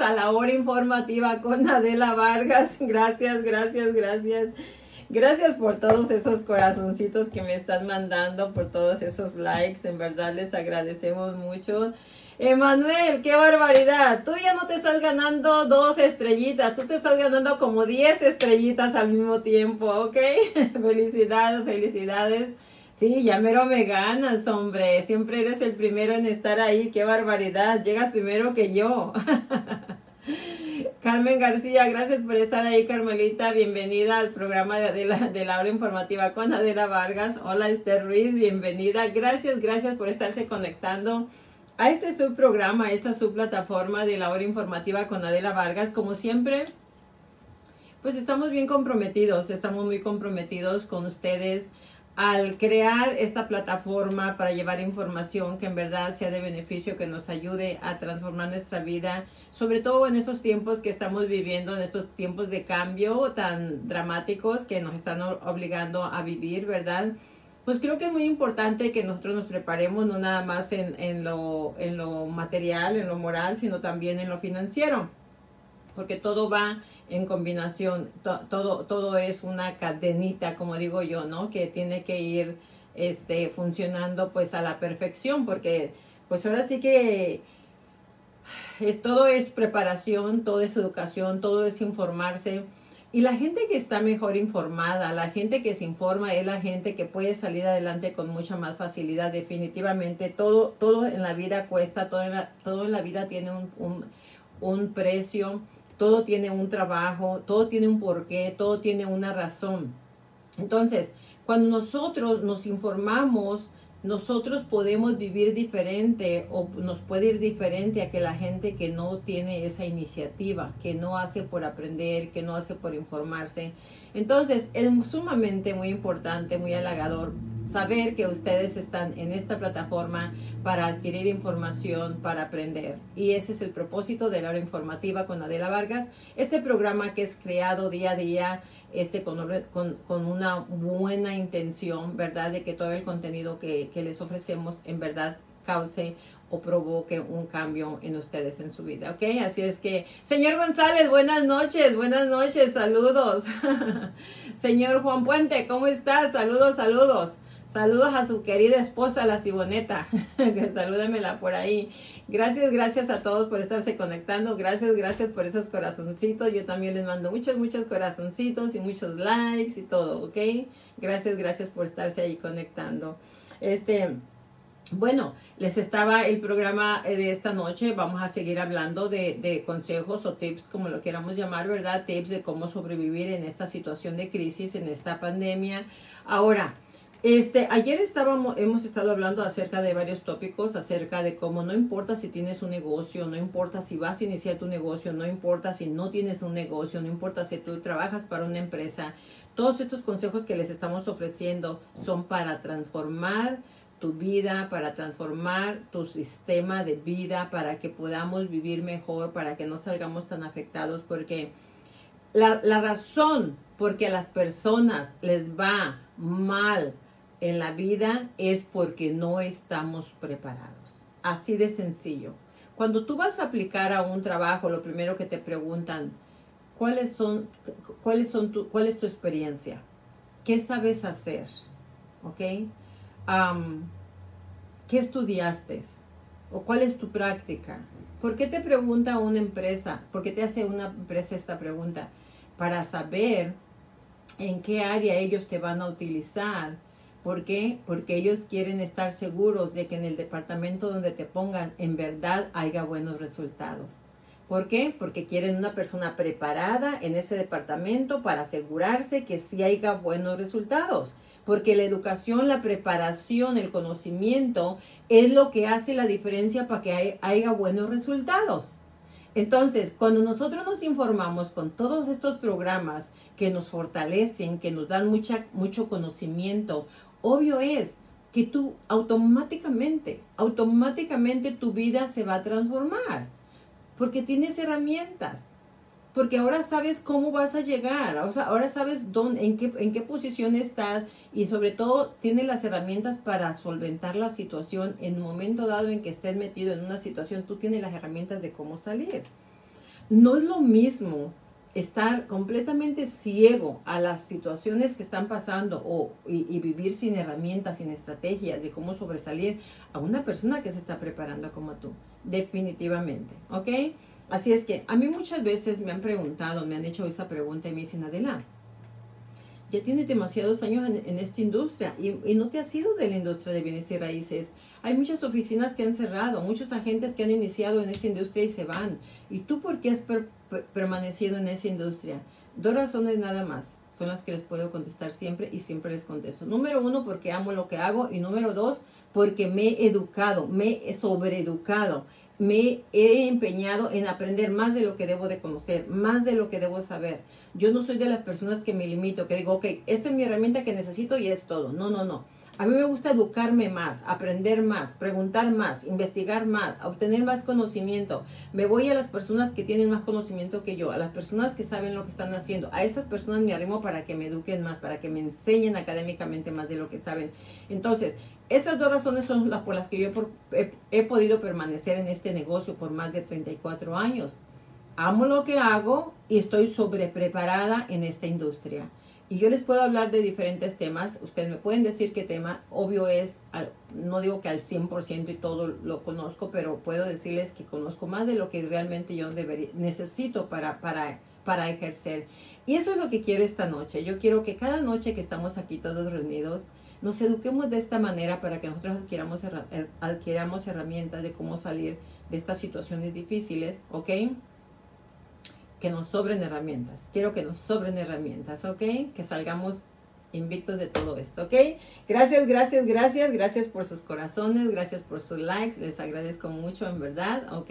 a la hora informativa con Adela Vargas. Gracias, gracias, gracias. Gracias por todos esos corazoncitos que me están mandando, por todos esos likes. En verdad les agradecemos mucho. Emanuel, qué barbaridad. Tú ya no te estás ganando dos estrellitas, tú te estás ganando como diez estrellitas al mismo tiempo, ¿ok? felicidades, felicidades. Sí, ya mero me ganas, hombre. Siempre eres el primero en estar ahí. Qué barbaridad. Llegas primero que yo. Carmen García, gracias por estar ahí, Carmelita. Bienvenida al programa de, Adela, de la hora informativa con Adela Vargas. Hola, Esther Ruiz, bienvenida. Gracias, gracias por estarse conectando a este subprograma, a esta subplataforma de la hora informativa con Adela Vargas. Como siempre, pues estamos bien comprometidos, estamos muy comprometidos con ustedes al crear esta plataforma para llevar información que en verdad sea de beneficio, que nos ayude a transformar nuestra vida, sobre todo en esos tiempos que estamos viviendo, en estos tiempos de cambio tan dramáticos que nos están obligando a vivir, ¿verdad? Pues creo que es muy importante que nosotros nos preparemos no nada más en, en, lo, en lo material, en lo moral, sino también en lo financiero, porque todo va en combinación, todo, todo es una cadenita, como digo yo, ¿no? Que tiene que ir este, funcionando pues a la perfección, porque pues ahora sí que eh, todo es preparación, todo es educación, todo es informarse. Y la gente que está mejor informada, la gente que se informa es la gente que puede salir adelante con mucha más facilidad. Definitivamente todo, todo en la vida cuesta, todo en la, todo en la vida tiene un, un, un precio todo tiene un trabajo, todo tiene un porqué, todo tiene una razón. Entonces, cuando nosotros nos informamos, nosotros podemos vivir diferente o nos puede ir diferente a que la gente que no tiene esa iniciativa, que no hace por aprender, que no hace por informarse. Entonces, es sumamente muy importante, muy halagador saber que ustedes están en esta plataforma para adquirir información, para aprender. Y ese es el propósito de la hora informativa con Adela Vargas. Este programa que es creado día a día este, con, con, una buena intención, ¿verdad? De que todo el contenido que, que les ofrecemos en verdad cause o provoque un cambio en ustedes en su vida, ¿ok? Así es que, señor González, buenas noches, buenas noches, saludos. señor Juan Puente, ¿cómo estás? Saludos, saludos. Saludos a su querida esposa, la Siboneta, que salúdemela por ahí. Gracias, gracias a todos por estarse conectando. Gracias, gracias por esos corazoncitos. Yo también les mando muchos, muchos corazoncitos y muchos likes y todo, ¿ok? Gracias, gracias por estarse ahí conectando. Este, bueno, les estaba el programa eh, de esta noche. Vamos a seguir hablando de, de, consejos o tips, como lo queramos llamar, ¿verdad? Tips de cómo sobrevivir en esta situación de crisis, en esta pandemia. Ahora, este, ayer estábamos, hemos estado hablando acerca de varios tópicos, acerca de cómo no importa si tienes un negocio, no importa si vas a iniciar tu negocio, no importa si no tienes un negocio, no importa si tú trabajas para una empresa. Todos estos consejos que les estamos ofreciendo son para transformar tu vida, para transformar tu sistema de vida, para que podamos vivir mejor, para que no salgamos tan afectados, porque la, la razón por que a las personas les va mal en la vida es porque no estamos preparados. Así de sencillo. Cuando tú vas a aplicar a un trabajo, lo primero que te preguntan, ¿cuáles son, cuáles son tu, cuál es tu experiencia? ¿Qué sabes hacer? ¿Ok? ¿Qué estudiaste? ¿O cuál es tu práctica? ¿Por qué te pregunta una empresa? ¿Por qué te hace una empresa esta pregunta? Para saber en qué área ellos te van a utilizar ¿Por qué? Porque ellos quieren estar seguros de que en el departamento donde te pongan en verdad haya buenos resultados. ¿Por qué? Porque quieren una persona preparada en ese departamento para asegurarse que sí haya buenos resultados. Porque la educación, la preparación, el conocimiento es lo que hace la diferencia para que haya buenos resultados. Entonces, cuando nosotros nos informamos con todos estos programas que nos fortalecen, que nos dan mucha, mucho conocimiento, obvio es que tú automáticamente, automáticamente tu vida se va a transformar, porque tienes herramientas, porque ahora sabes cómo vas a llegar, ahora sabes dónde, en qué, en qué posición estás y sobre todo tienes las herramientas para solventar la situación en un momento dado en que estés metido en una situación, tú tienes las herramientas de cómo salir. no es lo mismo estar completamente ciego a las situaciones que están pasando o, y, vivir sin herramientas, sin estrategias de cómo sobresalir a una persona que se está preparando como tú. Definitivamente, ¿ok? Así es que a mí muchas veces me han preguntado, me han hecho esa pregunta y me dicen, Adela, ya tienes demasiados años en, esta industria y, y, no te has ido de la industria de bienes y raíces. Hay muchas oficinas que han cerrado, muchos agentes que han iniciado en esta industria y se van. ¿Y tú por qué has permanecido en esa industria? Dos razones nada más son las que les puedo contestar siempre y siempre les contesto. Número uno, porque amo lo que hago y número dos, porque me he educado, me he sobreeducado, me he empeñado en aprender más de lo que debo de conocer, más de lo que debo saber. Yo no soy de las personas que me limito, que digo, ok, esta es mi herramienta que necesito y es todo. No, no, no. A mí me gusta educarme más, aprender más, preguntar más, investigar más, obtener más conocimiento. Me voy a las personas que tienen más conocimiento que yo, a las personas que saben lo que están haciendo. A esas personas me arrimo para que me eduquen más, para que me enseñen académicamente más de lo que saben. Entonces, esas dos razones son las por las que yo he, podido permanecer en este negocio por más de 34 años. Amo lo que hago y estoy sobrepreparada en esta industria. Y yo les puedo hablar de diferentes temas. Ustedes me pueden decir qué tema. Obvio es, no digo que al 100% y todo lo conozco, pero puedo decirles que conozco más de lo que realmente yo necesito para, para, para ejercer. Y eso es lo que quiero esta noche. Yo quiero que cada noche que estamos aquí todos reunidos, nos eduquemos de esta manera para que nosotros adquiramos, adquiramos herramientas de cómo salir de estas situaciones difíciles, ¿ok? Que nos sobren herramientas. Quiero que nos sobren herramientas, ¿ok? Que salgamos invictos de todo esto, ¿ok? Gracias, gracias, gracias, gracias por sus corazones, gracias por sus likes, les agradezco mucho, en verdad, ¿ok?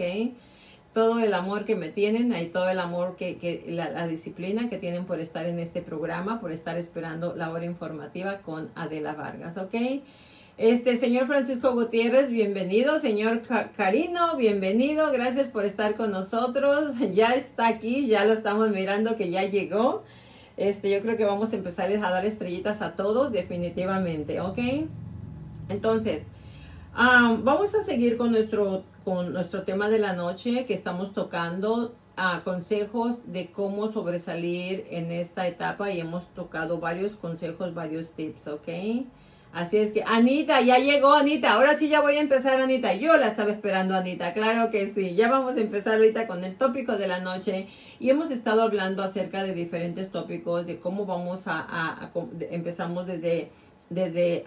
Todo el amor que me tienen, y todo el amor que, que la, la, disciplina que tienen por estar en este programa, por estar esperando la hora informativa con Adela Vargas, ¿ok? Este, señor Francisco Gutiérrez, bienvenido. Señor Carino, bienvenido. Gracias por estar con nosotros. Ya está aquí, ya lo estamos mirando que ya llegó. Este, yo creo que vamos a empezarles a dar estrellitas a todos, definitivamente, ¿ok? Entonces, vamos a seguir con nuestro, con nuestro tema de la noche que estamos tocando. a consejos de cómo sobresalir en esta etapa y hemos tocado varios consejos, varios tips, ¿ok? Así es que, Anita, ya llegó Anita. Ahora sí ya voy a empezar, Anita. Yo la estaba esperando, Anita. Claro que sí. Ya vamos a empezar ahorita con el tópico de la noche. Y hemos estado hablando acerca de diferentes tópicos, de cómo vamos a, empezamos desde desde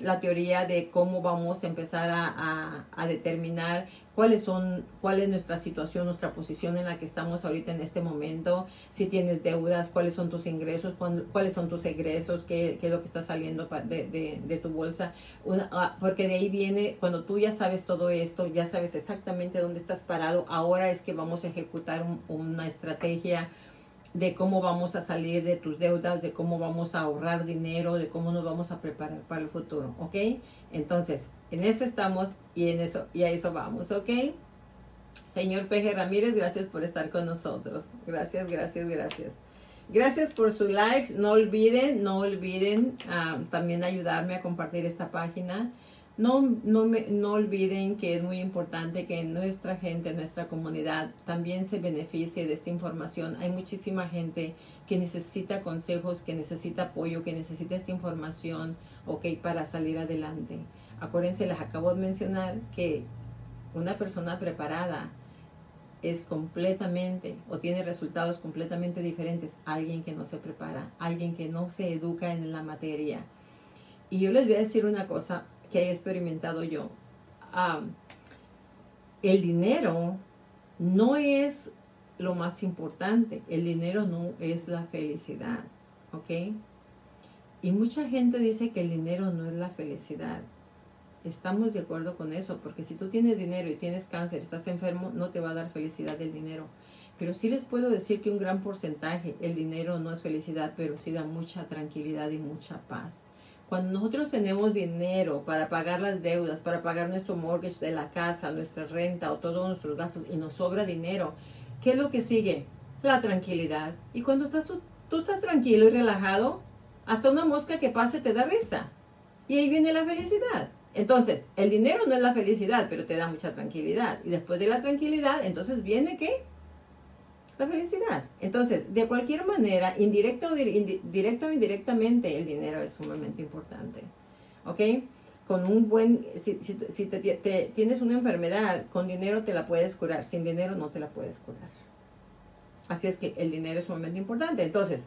la teoría de cómo vamos a empezar a, determinar cuáles son, cuál es nuestra situación, nuestra posición en la que estamos ahorita en este momento, si tienes deudas, cuáles son tus ingresos, cuáles son tus egresos, qué, qué es lo que está saliendo de, de, de tu bolsa, ah, porque de ahí viene, cuando tú ya sabes todo esto, ya sabes exactamente dónde estás parado, ahora es que vamos a ejecutar una estrategia de cómo vamos a salir de tus deudas, de cómo vamos a ahorrar dinero, de cómo nos vamos a preparar para el futuro, ¿ok? Entonces, en eso estamos y en eso y a eso vamos, ¿ok? Señor Peje Ramírez, gracias por estar con nosotros. Gracias, gracias, gracias. Gracias por sus likes. No olviden, no olviden ah, también ayudarme a compartir esta página. No, no, no olviden que es muy importante que nuestra gente, nuestra comunidad también se beneficie de esta información. Hay muchísima gente que necesita consejos, que necesita apoyo, que necesita esta información, ok, para salir adelante. Acuérdense, les acabo de mencionar que una persona preparada es completamente o tiene resultados completamente diferentes a alguien que no se prepara, alguien que no se educa en la materia. Y yo les voy a decir una cosa, que he experimentado yo. el dinero no es lo más importante, el dinero no es la felicidad, ¿ok? Y mucha gente dice que el dinero no es la felicidad. Estamos de acuerdo con eso, porque si tú tienes dinero y tienes cáncer, estás enfermo, no te va a dar felicidad el dinero. Pero sí les puedo decir que un gran porcentaje, el dinero no es felicidad, pero sí da mucha tranquilidad y mucha paz. Cuando nosotros tenemos dinero para pagar las deudas, para pagar nuestro mortgage de la casa, nuestra renta o todos nuestros gastos y nos sobra dinero, ¿qué es lo que sigue? La tranquilidad. Y cuando estás, tú, estás tranquilo y relajado, hasta una mosca que pase te da risa. Y ahí viene la felicidad. Entonces, el dinero no es la felicidad, pero te da mucha tranquilidad. Y después de la tranquilidad, entonces viene qué? La felicidad. Entonces, de cualquier manera, indirecto o, directo o indirectamente, el dinero es sumamente importante. ¿Ok? Con un buen, si, si, te, tienes una enfermedad, con dinero te la puedes curar, sin dinero no te la puedes curar. Así es que el dinero es sumamente importante. Entonces,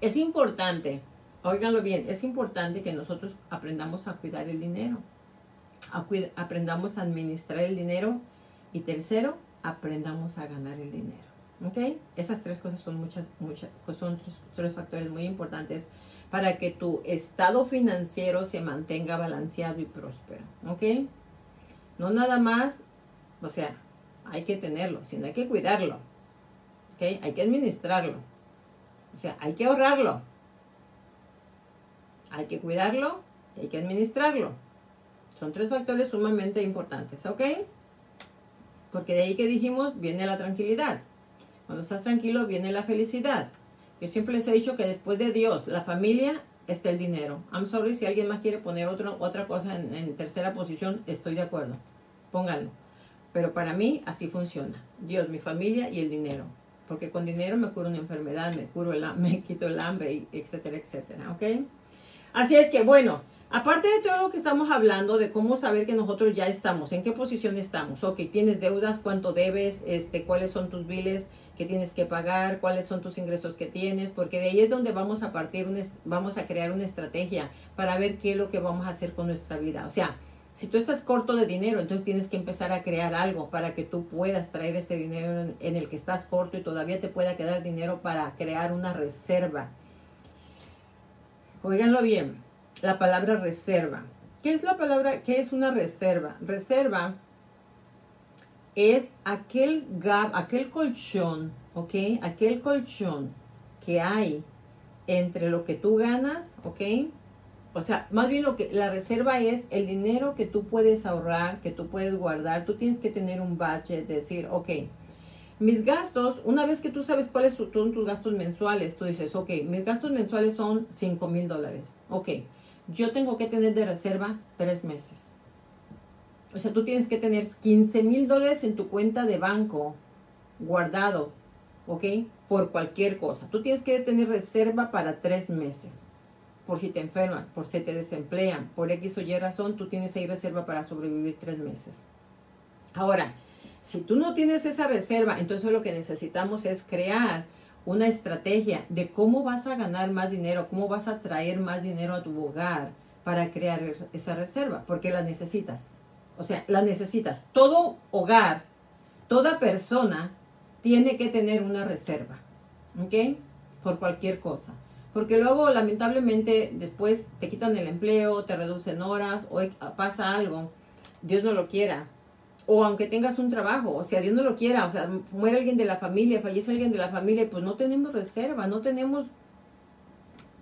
es importante, óiganlo bien, es importante que nosotros aprendamos a cuidar el dinero, aprendamos a administrar el dinero y tercero, aprendamos a ganar el dinero. ¿Ok? Esas tres cosas son muchas, muchas, pues son tres, factores muy importantes para que tu estado financiero se mantenga balanceado y próspero. ¿Ok? No nada más, o sea, hay que tenerlo, sino hay que cuidarlo. ¿Ok? Hay que administrarlo. O sea, hay que ahorrarlo. Hay que cuidarlo hay que administrarlo. Son tres factores sumamente importantes, ¿ok? Porque de ahí que dijimos, viene la tranquilidad. Cuando estás tranquilo, viene la felicidad. Yo siempre les he dicho que después de Dios, la familia, está el dinero. I'm sorry si alguien más quiere poner otra cosa en, en tercera posición, estoy de acuerdo. Pónganlo. Pero para mí así funciona. Dios, mi familia y el dinero porque con dinero me curo una enfermedad, me curo el, me quito el hambre, etcétera, etcétera, ¿ok? Así es que, bueno, aparte de todo lo que estamos hablando, de cómo saber que nosotros ya estamos, en qué posición estamos, ok, tienes deudas, cuánto debes, este, cuáles son tus biles que tienes que pagar, cuáles son tus ingresos que tienes, porque de ahí es donde vamos a partir, vamos a crear una estrategia para ver qué es lo que vamos a hacer con nuestra vida. O sea, si tú estás corto de dinero, entonces tienes que empezar a crear algo para que tú puedas traer ese dinero en, el que estás corto y todavía te pueda quedar dinero para crear una reserva. Oiganlo bien, la palabra reserva. ¿Qué es la palabra? ¿Qué es una reserva? Reserva es aquel gap, aquel colchón, ¿ok? Aquel colchón que hay entre lo que tú ganas, ¿ok? O sea, más bien lo que la reserva es el dinero que tú puedes ahorrar, que tú puedes guardar. Tú tienes que tener un budget, decir, ok, mis gastos, una vez que tú sabes cuáles son tus gastos mensuales, tú dices, ok, mis gastos mensuales son 5 mil dólares. Ok, yo tengo que tener de reserva tres meses. O sea, tú tienes que tener 15 mil dólares en tu cuenta de banco guardado, ok, por cualquier cosa. Tú tienes que tener reserva para tres meses por si te enfermas, por si te desemplean, por X o Y razón, tú tienes ahí reserva para sobrevivir tres meses. Ahora, si tú no tienes esa reserva, entonces lo que necesitamos es crear una estrategia de cómo vas a ganar más dinero, cómo vas a traer más dinero a tu hogar para crear esa reserva, porque la necesitas. O sea, la necesitas. Todo hogar, toda persona tiene que tener una reserva, ¿ok? Por cualquier cosa. Porque luego, lamentablemente, después te quitan el empleo, te reducen horas o pasa algo, Dios no lo quiera. O aunque tengas un trabajo, o sea, Dios no lo quiera, o sea, muere alguien de la familia, fallece alguien de la familia, pues no tenemos reserva, no tenemos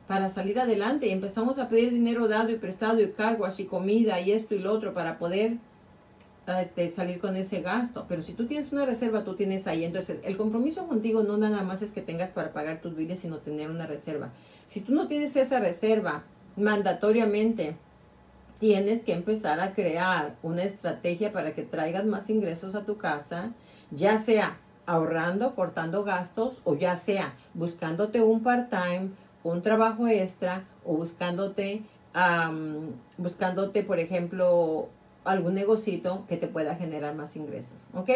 para salir adelante y empezamos a pedir dinero dado y prestado y cargos y comida y esto y lo otro para poder este, salir con ese gasto. Pero si tú tienes una reserva, tú tienes ahí. Entonces, el compromiso contigo no nada más es que tengas para pagar tus biles, sino tener una reserva. Si tú no tienes esa reserva, mandatoriamente tienes que empezar a crear una estrategia para que traigas más ingresos a tu casa, ya sea ahorrando, cortando gastos, o ya sea buscándote un part-time, un trabajo extra, o buscándote, buscándote, por ejemplo, algún negocito que te pueda generar más ingresos, ¿ok?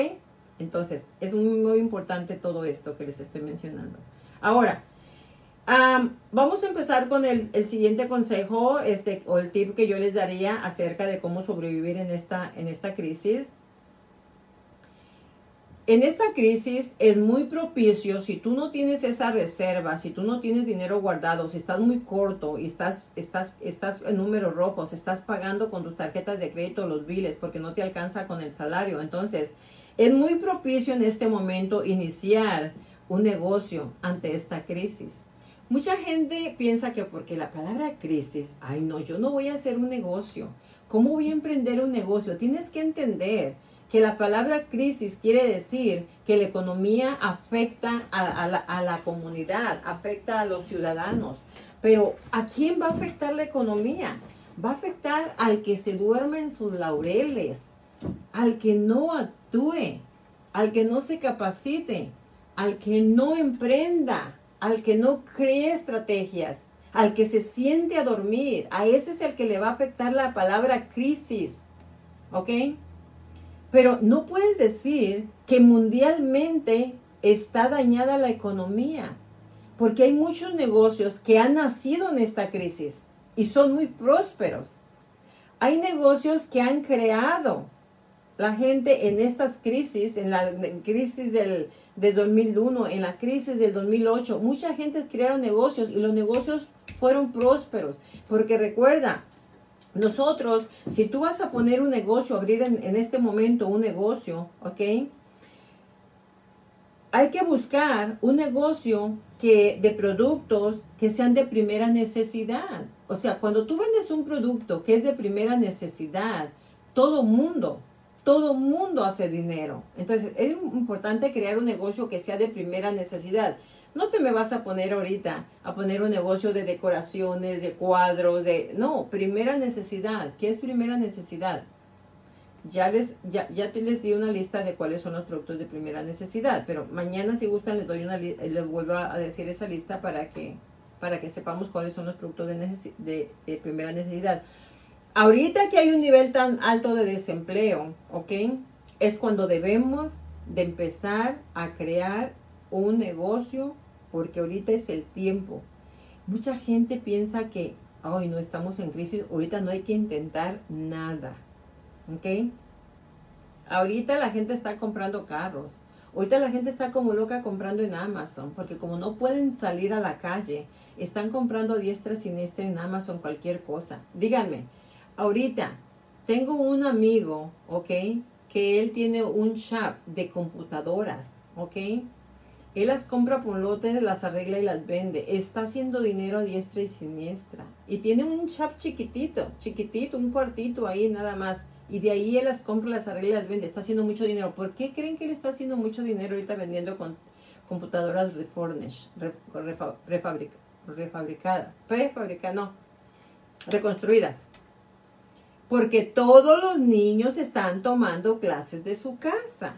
Entonces, es muy, importante todo esto que les estoy mencionando. Ahora, vamos a empezar con el, siguiente consejo este, o el tip que yo les daría acerca de cómo sobrevivir en esta, en esta crisis. En esta crisis es muy propicio si tú no tienes esa reserva, si tú no tienes dinero guardado, si estás muy corto y estás, estás, estás en números rojos, estás pagando con tus tarjetas de crédito los biles porque no te alcanza con el salario. Entonces, es muy propicio en este momento iniciar un negocio ante esta crisis. Mucha gente piensa que porque la palabra crisis, ay no, yo no voy a hacer un negocio. ¿Cómo voy a emprender un negocio? Tienes que entender que la palabra crisis quiere decir que la economía afecta a, la, comunidad, afecta a los ciudadanos. Pero ¿a quién va a afectar la economía? Va a afectar al que se duerme en sus laureles, al que no actúe, al que no se capacite, al que no emprenda, al que no cree estrategias, al que se siente a dormir, a ese es el que le va a afectar la palabra crisis. ¿Ok? Pero no puedes decir que mundialmente está dañada la economía, porque hay muchos negocios que han nacido en esta crisis y son muy prósperos. Hay negocios que han creado la gente en estas crisis, en la crisis del, 2001, en la crisis del 2008, mucha gente crearon negocios y los negocios fueron prósperos. Porque recuerda, nosotros, si tú vas a poner un negocio, abrir en, en este momento un negocio, ¿ok? Hay que buscar un negocio que de productos que sean de primera necesidad. O sea, cuando tú vendes un producto que es de primera necesidad, todo mundo todo mundo hace dinero. Entonces, es importante crear un negocio que sea de primera necesidad. No te me vas a poner ahorita a poner un negocio de decoraciones, de cuadros, de... No, primera necesidad. ¿Qué es primera necesidad? Ya, les, ya, ya te les di una lista de cuáles son los productos de primera necesidad, pero mañana si gustan les doy una les vuelvo a decir esa lista para que, para que sepamos cuáles son los productos de, de primera necesidad. Ahorita que hay un nivel tan alto de desempleo, ¿ok? Es cuando debemos de empezar a crear un negocio porque ahorita es el tiempo. Mucha gente piensa que, hoy no estamos en crisis, ahorita no hay que intentar nada, ¿ok? Ahorita la gente está comprando carros. Ahorita la gente está como loca comprando en Amazon, porque como no pueden salir a la calle, están comprando a diestra siniestra en Amazon cualquier cosa. Díganme, Ahorita, tengo un amigo, ¿ok? Que él tiene un shop de computadoras, ¿ok? Él las compra por lotes, las arregla y las vende. Está haciendo dinero a diestra y siniestra. Y tiene un shop chiquitito, chiquitito, un cuartito ahí nada más. Y de ahí él las compra, las arregla y las vende. Está haciendo mucho dinero. ¿Por qué creen que él está haciendo mucho dinero ahorita vendiendo con computadoras refurnished, refabricadas, prefabricadas, no, reconstruidas? Porque todos los niños están tomando clases de su casa.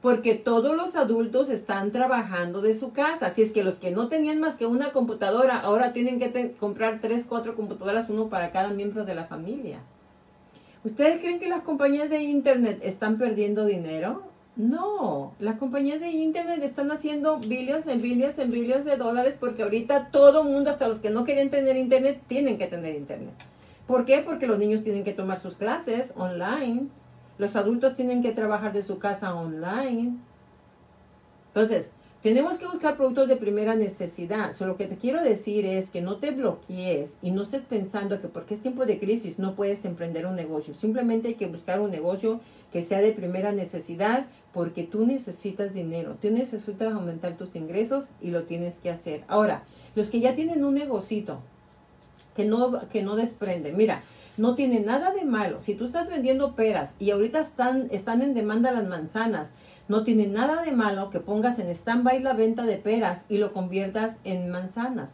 Porque todos los adultos están trabajando de su casa. Así es que los que no tenían más que una computadora, ahora tienen que comprar tres, cuatro computadoras, uno para cada miembro de la familia. ¿Ustedes creen que las compañías de Internet están perdiendo dinero? No, las compañías de Internet están haciendo billones en billones en billones de dólares porque ahorita todo mundo, hasta los que no quieren tener Internet, tienen que tener Internet. ¿Por qué? Porque los niños tienen que tomar sus clases online. Los adultos tienen que trabajar de su casa online. Entonces, tenemos que buscar productos de primera necesidad. Solo lo que te quiero decir es que no te bloquees y no estés pensando que porque es tiempo de crisis no puedes emprender un negocio. Simplemente hay que buscar un negocio que sea de primera necesidad porque tú necesitas dinero. Tú necesitas aumentar tus ingresos y lo tienes que hacer. Ahora, los que ya tienen un negocito, que no, que no desprende. Mira, no tiene nada de malo. Si tú estás vendiendo peras y ahorita están, están en demanda las manzanas, no tiene nada de malo que pongas en stand-by la venta de peras y lo conviertas en manzanas.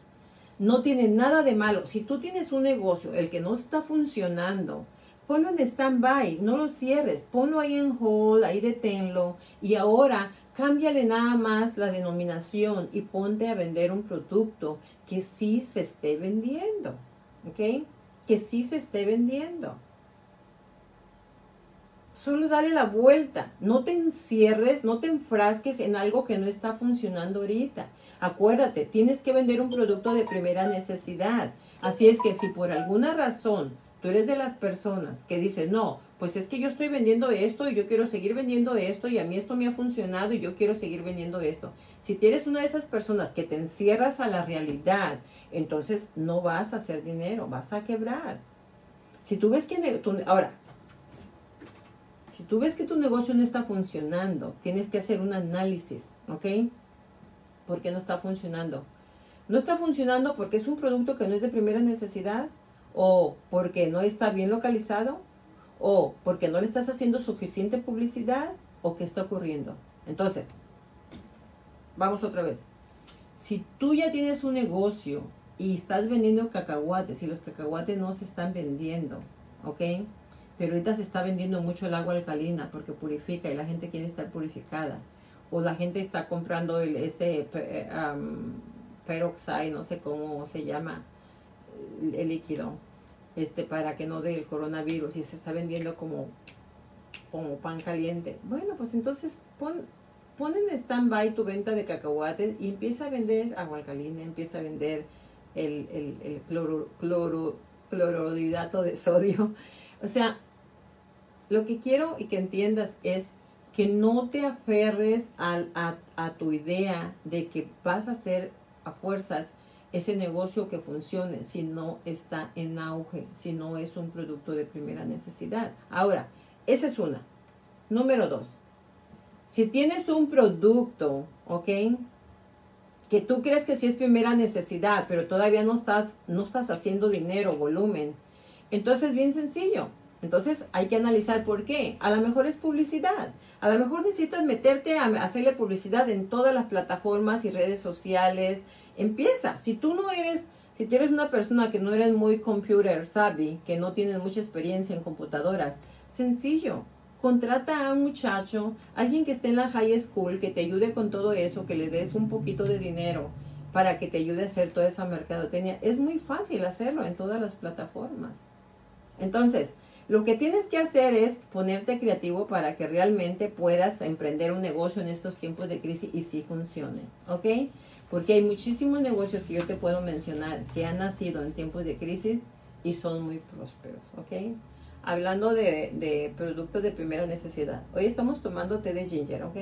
No tiene nada de malo. Si tú tienes un negocio, el que no está funcionando, ponlo en stand-by, no lo cierres, ponlo ahí en hold, ahí deténlo y ahora cámbiale nada más la denominación y ponte a vender un producto que sí se esté vendiendo. ¿ok? Que sí se esté vendiendo. Solo dale la vuelta, no te encierres, no te enfrasques en algo que no está funcionando ahorita. Acuérdate, tienes que vender un producto de primera necesidad. Así es que si por alguna razón tú eres de las personas que dicen, no, pues es que yo estoy vendiendo esto y yo quiero seguir vendiendo esto y a mí esto me ha funcionado y yo quiero seguir vendiendo esto. Si tienes una de esas personas que te encierras a la realidad entonces no vas a hacer dinero, vas a quebrar. Si tú ves que tu, ahora, si tú ves que tu negocio no está funcionando, tienes que hacer un análisis, ¿ok? ¿Por qué no está funcionando? No está funcionando porque es un producto que no es de primera necesidad, o porque no está bien localizado, o porque no le estás haciendo suficiente publicidad, o qué está ocurriendo. Entonces, vamos otra vez. Si tú ya tienes un negocio y estás vendiendo cacahuates y los cacahuates no se están vendiendo, ¿ok? pero ahorita se está vendiendo mucho el agua alcalina porque purifica y la gente quiere estar purificada. O la gente está comprando el, ese um, peroxide, no sé cómo se llama, el, líquido, este, para que no dé el coronavirus y se está vendiendo como, como pan caliente. Bueno, pues entonces pon, pon en stand-by tu venta de cacahuates y empieza a vender agua alcalina, empieza a vender el, el, cloro, cloro, clorhidrato de sodio. O sea, lo que quiero y que entiendas es que no te aferres a, a, tu idea de que vas a hacer a fuerzas ese negocio que funcione si no está en auge, si no es un producto de primera necesidad. Ahora, esa es una. Número dos, si tienes un producto, ¿ok? Que tú crees que sí es primera necesidad, pero todavía no estás, no estás haciendo dinero, volumen. Entonces, bien sencillo. Entonces hay que analizar por qué. A lo mejor es publicidad. A lo mejor necesitas meterte a hacerle publicidad en todas las plataformas y redes sociales. Empieza. Si tú no eres, si tú eres una persona que no eres muy computer savvy, que no tienes mucha experiencia en computadoras, sencillo. Contrata a un muchacho, alguien que esté en la high school, que te ayude con todo eso, que le des un poquito de dinero para que te ayude a hacer toda esa mercadotecnia. Es muy fácil hacerlo en todas las plataformas. Entonces, lo que tienes que hacer es ponerte creativo para que realmente puedas emprender un negocio en estos tiempos de crisis y sí funcione, ¿ok? Porque hay muchísimos negocios que yo te puedo mencionar que han nacido en tiempos de crisis y son muy prósperos, ¿ok? Hablando de, productos de primera necesidad. Hoy estamos tomando té de ginger, ¿ok?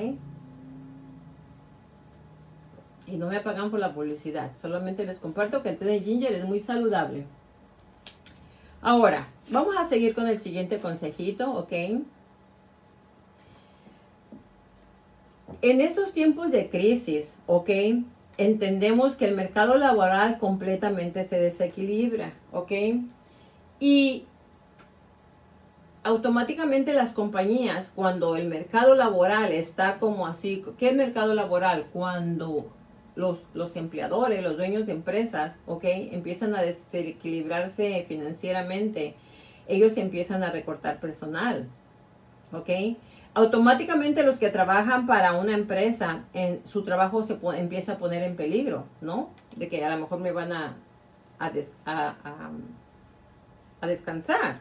Y no me pagan por la publicidad, solamente les comparto que el té de ginger es muy saludable. Ahora, vamos a seguir con el siguiente consejito, ¿ok? En estos tiempos de crisis, ¿ok? Entendemos que el mercado laboral completamente se desequilibra, ¿ok? Y automáticamente las compañías, cuando el mercado laboral está como así, ¿qué mercado laboral? Cuando los, los empleadores, los dueños de empresas, ¿ok? Empiezan a desequilibrarse financieramente, ellos empiezan a recortar personal, ¿ok? Automáticamente los que trabajan para una empresa, en, su trabajo se empieza a poner en peligro, ¿no? De que a lo mejor me van a, a, a, a descansar.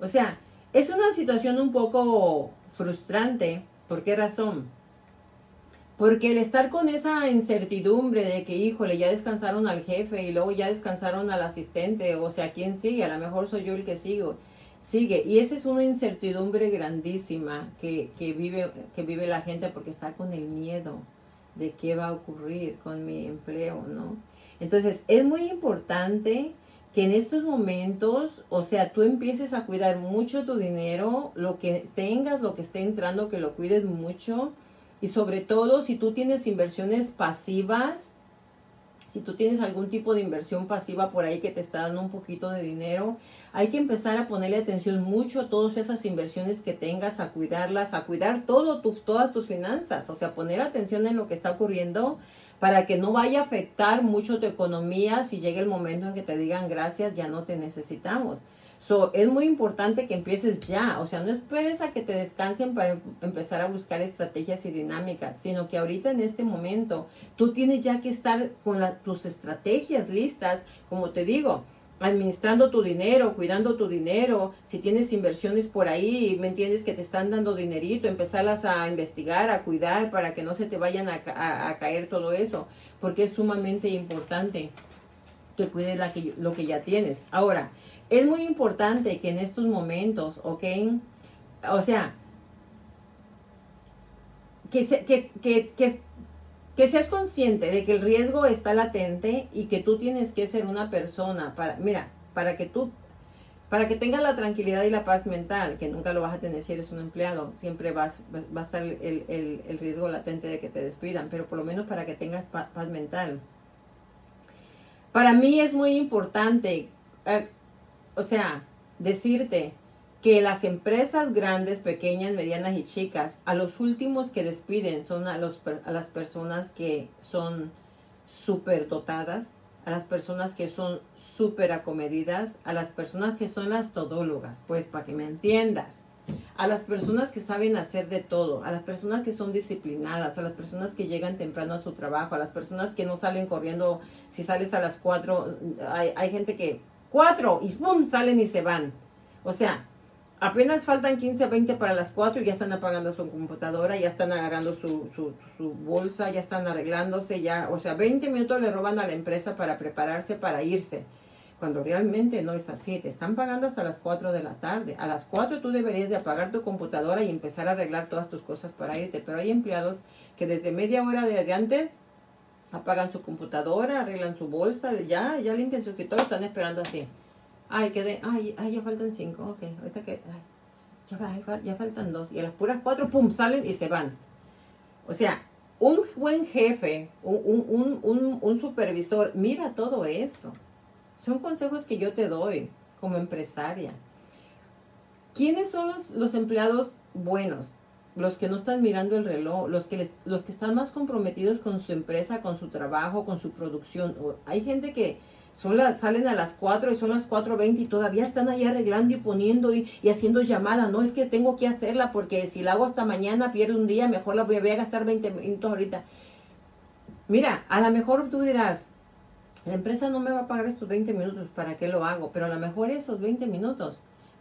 O sea, es una situación un poco frustrante. ¿Por qué razón? Porque el estar con esa incertidumbre de que, híjole, ya descansaron al jefe y luego ya descansaron al asistente, o sea, ¿quién sigue? A lo mejor soy yo el que sigo. Sigue. Y esa es una incertidumbre grandísima que, que, vive, que vive la gente porque está con el miedo de qué va a ocurrir con mi empleo, ¿no? Entonces, es muy importante que en estos momentos, o sea, tú empieces a cuidar mucho tu dinero, lo que tengas, lo que esté entrando, que lo cuides mucho y sobre todo, si tú tienes inversiones pasivas, si tú tienes algún tipo de inversión pasiva por ahí que te está dando un poquito de dinero, hay que empezar a ponerle atención mucho a todas esas inversiones que tengas, a cuidarlas, a cuidar todo tus, todas tus finanzas, o sea, poner atención en lo que está ocurriendo para que no vaya a afectar mucho tu economía si llega el momento en que te digan gracias, ya no te necesitamos. So, es muy importante que empieces ya, o sea, no esperes a que te descansen para em-, empezar a buscar estrategias y dinámicas, sino que ahorita en este momento tú tienes ya que estar con tus estrategias listas, como te digo, administrando tu dinero, cuidando tu dinero, si tienes inversiones por ahí, me entiendes que te están dando dinerito, empezarlas a investigar, a cuidar para que no se te vayan a, caer todo eso, porque es sumamente importante que cuides lo que ya tienes. Ahora, es muy importante que en estos momentos, ¿ok? O sea, que, que, que, que, seas consciente de que el riesgo está latente y que tú tienes que ser una persona para, mira, para que tú, para que tengas la tranquilidad y la paz mental, que nunca lo vas a tener si eres un empleado, siempre vas, va a estar el, el, el riesgo latente de que te despidan, pero por lo menos para que tengas paz mental. Para mí es muy importante eh, o sea, decirte que las empresas grandes, pequeñas, medianas y chicas, a los últimos que despiden son a, los, a las personas que son súper dotadas, a las personas que son súper acomedidas, a las personas que son las todólogas, pues para que me entiendas, a las personas que saben hacer de todo, a las personas que son disciplinadas, a las personas que llegan temprano a su trabajo, a las personas que no salen corriendo, si sales a las cuatro, hay, hay gente que cuatro y ¡pum! salen y se van. O sea, apenas faltan 15, 20 para las 4 y ya están apagando su computadora, ya están agarrando su, su, su, bolsa, ya están arreglándose, ya, o sea, 20 minutos le roban a la empresa para prepararse para irse. Cuando realmente no es así, te están pagando hasta las 4 de la tarde. A las 4 tú deberías de apagar tu computadora y empezar a arreglar todas tus cosas para irte. Pero hay empleados que desde media hora de, antes apagan su computadora, arreglan su bolsa, ya, ya limpian su escritorio, están esperando así. Ay, quedé, ay, ay, ya faltan cinco, ok, ahorita que, ya, ya faltan dos. Y a las puras cuatro, pum, salen y se van. O sea, un buen jefe, un, un, un, supervisor, mira todo eso. Son consejos que yo te doy como empresaria. ¿Quiénes son los, los empleados buenos? Los que no están mirando el reloj, los que, les, los que están más comprometidos con su empresa, con su trabajo, con su producción. Hay gente que, son las, salen a las 4 y son las 4.20 y todavía están ahí arreglando y poniendo y, haciendo llamadas. No es que tengo que hacerla porque si la hago hasta mañana pierdo un día, mejor la voy, a gastar 20 minutos ahorita. Mira, a lo mejor tú dirás, la empresa no me va a pagar estos 20 minutos, ¿para qué lo hago? Pero a lo mejor esos 20 minutos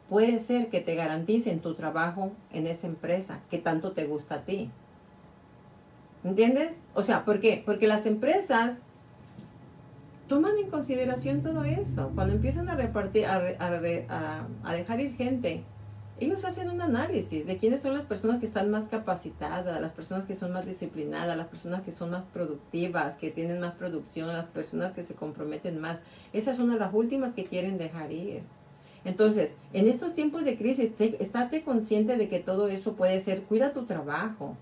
puede ser que te garanticen tu trabajo en esa empresa que tanto te gusta a ti. ¿Entiendes? O sea, ¿por qué? Porque las empresas toman en consideración todo eso. Cuando empiezan a repartir, a, a, dejar ir gente, ellos hacen un análisis de quiénes son las personas que están más capacitadas, las personas que son más disciplinadas, las personas que son más productivas, que tienen más producción, las personas que se comprometen más. Esas son las últimas que quieren dejar ir. Entonces, en estos tiempos de crisis, estate consciente de que todo eso puede ser, cuida tu trabajo,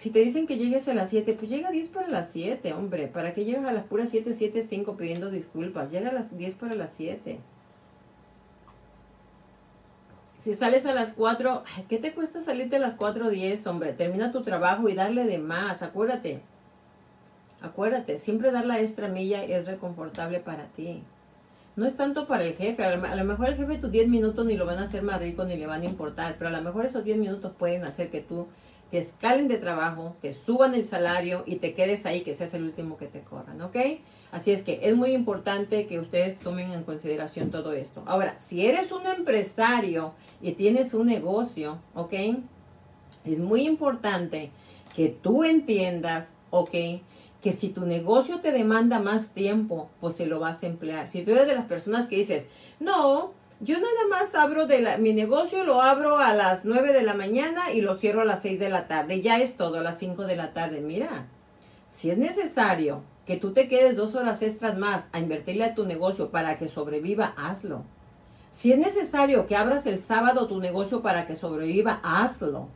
si te dicen que llegues a las 7, pues llega a 10 para las 7, hombre. ¿Para qué llegas a las puras 7, 7, 5 pidiendo disculpas? Llega a las 10 para las 7. Si sales a las 4, ¿qué te cuesta salirte a las 4.10, hombre? Termina tu trabajo y darle de más, acuérdate. Acuérdate, siempre dar la extra milla es reconfortable para ti. No es tanto para el jefe, a lo, mejor el jefe tus 10 minutos ni lo van a hacer más rico ni le van a importar, pero a lo mejor esos 10 minutos pueden hacer que tú que escalen de trabajo, que suban el salario y te quedes ahí, que seas el último que te corran, ¿ok? Así es que es muy importante que ustedes tomen en consideración todo esto. Ahora, si eres un empresario y tienes un negocio, ¿ok? Es muy importante que tú entiendas, ¿ok? Que si tu negocio te demanda más tiempo, pues se lo vas a emplear. Si tú eres de las personas que dices, no, yo nada más abro de la, mi negocio, lo abro a las 9 de la mañana y lo cierro a las 6 de la tarde. Ya es todo, a las 5 de la tarde. Mira, si es necesario que tú te quedes dos horas extras más a invertirle a tu negocio para que sobreviva, hazlo. Si es necesario que abras el sábado tu negocio para que sobreviva, hazlo.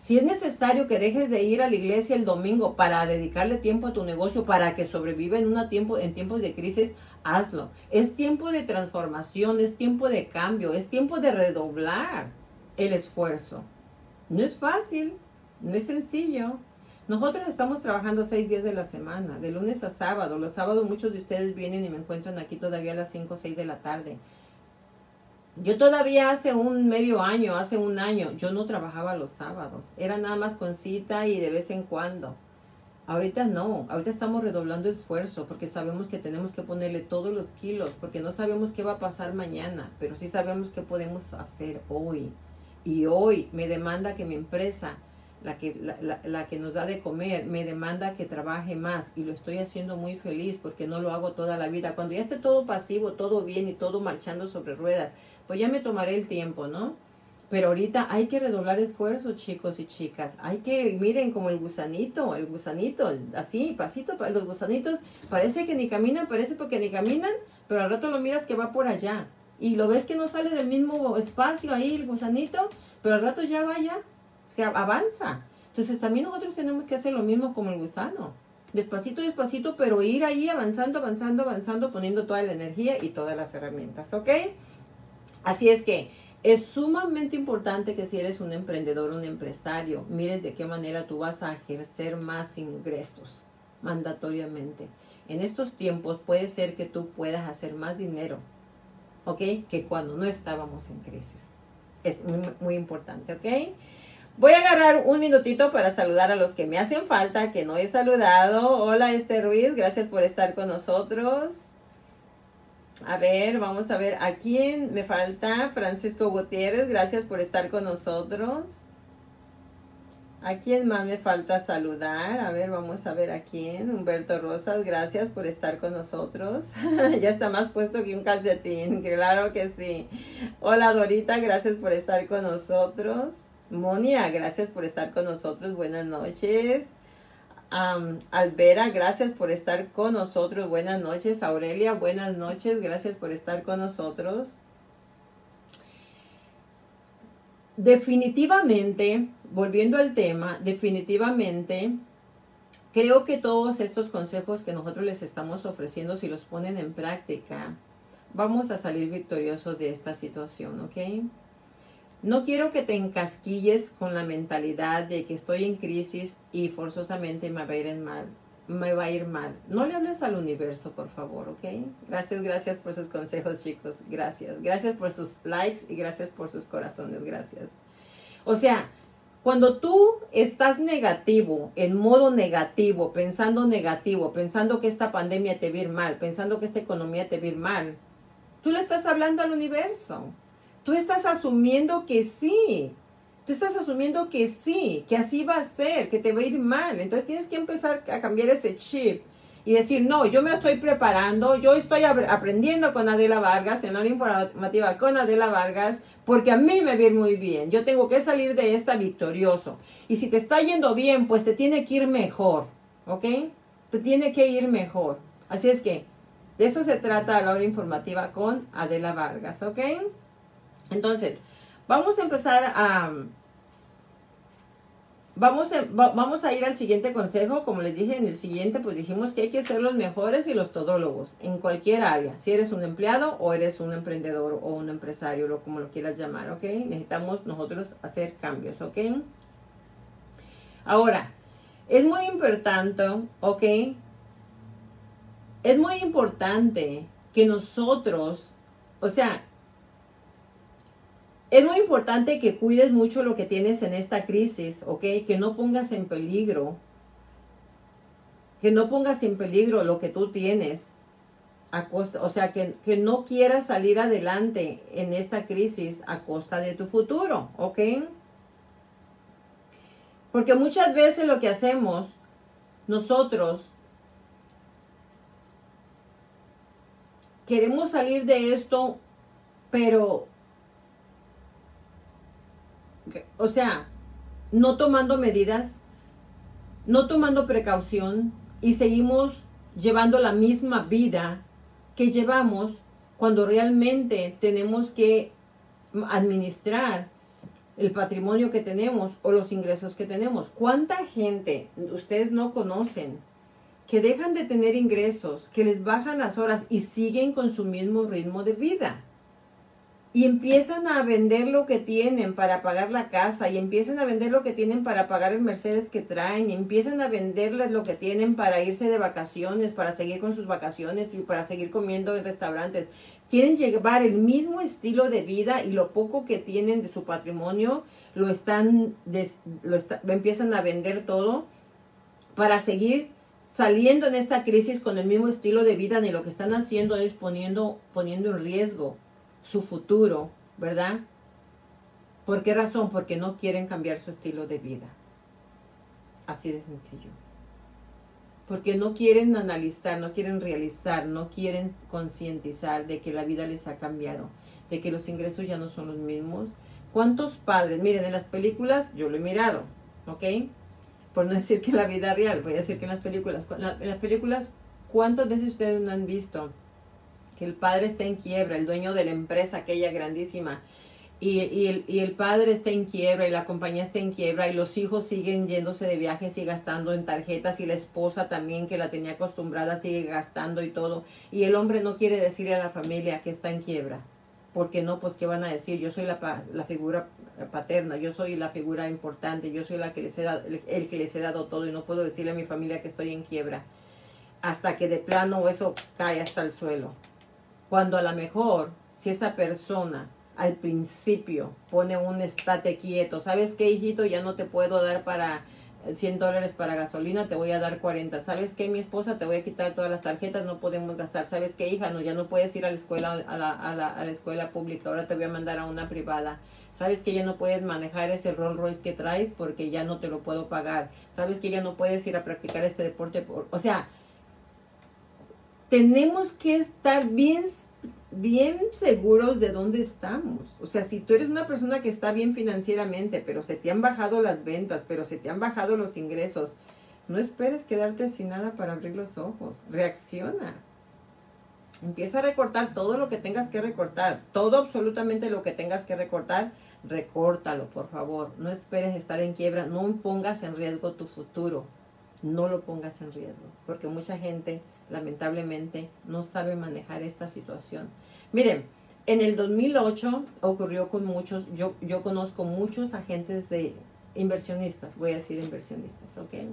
Si es necesario que dejes de ir a la iglesia el domingo para dedicarle tiempo a tu negocio para que sobreviva en, una tiempo, en tiempos de crisis, hazlo. Es tiempo de transformación, es tiempo de cambio, es tiempo de redoblar el esfuerzo. No es fácil, no es sencillo. Nosotros estamos trabajando seis días de la semana, de lunes a sábado. Los sábados muchos de ustedes vienen y me encuentran aquí todavía a las 5 o 6 de la tarde. Yo todavía hace un medio año, hace un año, yo no trabajaba los sábados. Era nada más con cita y de vez en cuando. Ahorita no, ahorita estamos redoblando esfuerzo porque sabemos que tenemos que ponerle todos los kilos, porque no sabemos qué va a pasar mañana, pero sí sabemos qué podemos hacer hoy. Y hoy me demanda que mi empresa, la que, la, la, que nos da de comer, me demanda que trabaje más y lo estoy haciendo muy feliz porque no lo hago toda la vida. Cuando ya esté todo pasivo, todo bien y todo marchando sobre ruedas, pues ya me tomaré el tiempo, ¿no? Pero ahorita hay que redoblar esfuerzos, chicos y chicas. Hay que, miren, como el gusanito, el gusanito, así, pasito, los gusanitos, parece que ni caminan, parece porque ni caminan, pero al rato lo miras que va por allá. Y lo ves que no sale del mismo espacio ahí el gusanito, pero al rato ya vaya, o sea, avanza. Entonces también nosotros tenemos que hacer lo mismo como el gusano. Despacito, despacito, pero ir ahí avanzando, avanzando, avanzando, poniendo toda la energía y todas las herramientas, ¿ok? Así es que es sumamente importante que si eres un emprendedor, un empresario, mires de qué manera tú vas a ejercer más ingresos mandatoriamente. en estos tiempos puede ser que tú puedas hacer más dinero, ¿ok? Que cuando no estábamos en crisis. Es muy, muy importante, ¿ok? Voy a agarrar un minutito para saludar a los que me hacen falta, que no he saludado. Hola, Esther Ruiz, gracias por estar con nosotros. A ver, vamos a ver a quién me falta. Francisco Gutiérrez, gracias por estar con nosotros. ¿A quién más me falta saludar? A ver, vamos a ver a quién. Humberto Rosas, gracias por estar con nosotros. ya está más puesto que un calcetín, claro que sí. Hola Dorita, gracias por estar con nosotros. Monia, gracias por estar con nosotros. Buenas noches. Alvera, gracias por estar con nosotros. Buenas noches. Aurelia, buenas noches. Gracias por estar con nosotros. Definitivamente, volviendo al tema, definitivamente creo que todos estos consejos que nosotros les estamos ofreciendo, si los ponen en práctica, vamos a salir victoriosos de esta situación, ¿ok? No quiero que te encasquilles con la mentalidad de que estoy en crisis y forzosamente me va a ir mal. Me va a ir mal. No le hables al universo, por favor, ¿ok? Gracias, gracias por sus consejos, chicos. Gracias. Gracias por sus likes y gracias por sus corazones. Gracias. O sea, cuando tú estás negativo, en modo negativo, pensando negativo, pensando que esta pandemia te va a ir mal, pensando que esta economía te va a ir mal, tú le estás hablando al universo. Tú estás asumiendo que sí. Tú estás asumiendo que sí, que así va a ser, que te va a ir mal. Entonces tienes que empezar a cambiar ese chip y decir, no, yo me estoy preparando, yo estoy aprendiendo con Adela Vargas, en la informativa con Adela Vargas, porque a mí me viene muy bien. Yo tengo que salir de esta victorioso. Y si te está yendo bien, pues te tiene que ir mejor, ¿ok? Te tiene que ir mejor. Así es que de eso se trata la hora informativa con Adela Vargas, ¿ok? Entonces, vamos a empezar a... Vamos a, vamos a ir al siguiente consejo. Como les dije en el siguiente, pues dijimos que hay que ser los mejores y los todólogos en cualquier área. Si eres un empleado o eres un emprendedor o un empresario, lo como lo quieras llamar, ¿ok? Necesitamos nosotros hacer cambios, ¿ok? Ahora, es muy importante, ¿ok? Es muy importante que nosotros, o sea, es muy importante que cuides mucho lo que tienes en esta crisis, ¿ok? Que no pongas en peligro, que no pongas en peligro lo que tú tienes. A costa, o sea, que, que no quieras salir adelante en esta crisis a costa de tu futuro, ¿ok? Porque muchas veces lo que hacemos nosotros queremos salir de esto, pero o sea, no tomando medidas, no tomando precaución y seguimos llevando la misma vida que llevamos cuando realmente tenemos que administrar el patrimonio que tenemos o los ingresos que tenemos. ¿Cuánta gente ustedes no conocen que dejan de tener ingresos, que les bajan las horas y siguen con su mismo ritmo de vida? Y empiezan a vender lo que tienen para pagar la casa y empiezan a vender lo que tienen para pagar el Mercedes que traen y empiezan a venderles lo que tienen para irse de vacaciones, para seguir con sus vacaciones y para seguir comiendo en restaurantes. Quieren llevar el mismo estilo de vida y lo poco que tienen de su patrimonio lo están, lo empiezan a vender todo para seguir saliendo en esta crisis con el mismo estilo de vida ni lo que están haciendo es poniendo, poniendo en riesgo su futuro, ¿verdad? ¿Por qué razón? Porque no quieren cambiar su estilo de vida. Así de sencillo. Porque no quieren analizar, no quieren realizar, no quieren concientizar de que la vida les ha cambiado, de que los ingresos ya no son los mismos. ¿Cuántos padres? Miren, en las películas yo lo he mirado, ¿ok? Por no decir que en la vida real, voy a decir que en las películas. Las películas, ¿cuántas veces ustedes no han visto que el padre está en quiebra, el dueño de la empresa, aquella grandísima, y, el, padre está en quiebra y la compañía está en quiebra y los hijos siguen yéndose de viajes y gastando en tarjetas y la esposa también que la tenía acostumbrada sigue gastando y todo. Y el hombre no quiere decirle a la familia que está en quiebra. Porque no, pues qué van a decir, yo soy la, la figura paterna, yo soy la figura importante, yo soy la que les he dado, el que les he dado todo y no puedo decirle a mi familia que estoy en quiebra. hasta que de plano eso cae hasta el suelo. Cuando a lo mejor, si esa persona al principio pone un estate quieto, ¿sabes qué, hijito? Ya no te puedo dar para 100 dólares para gasolina, te voy a dar 40. ¿Sabes qué, mi esposa? Te voy a quitar todas las tarjetas, no podemos gastar. ¿Sabes qué, hija? No, ya no puedes ir a la escuela, a la, a la, a la escuela pública, ahora te voy a mandar a una privada. ¿Sabes que ya no puedes manejar ese Rolls Royce que traes porque ya no te lo puedo pagar? ¿Sabes que ya no puedes ir a practicar este deporte? Por... O sea, tenemos que estar bien bien seguros de dónde estamos. O sea, si tú eres una persona que está bien financieramente, pero se te han bajado las ventas, pero se te han bajado los ingresos, no esperes quedarte sin nada para abrir los ojos. Reacciona. Empieza a recortar todo lo que tengas que recortar. Todo absolutamente lo que tengas que recortar, recórtalo, por favor. No esperes estar en quiebra. No pongas en riesgo tu futuro. No lo pongas en riesgo. Porque mucha gente lamentablemente no sabe manejar esta situación. Miren, en el 2008 ocurrió con muchos, yo, yo conozco muchos agentes de inversionistas, voy a decir inversionistas, ¿ok?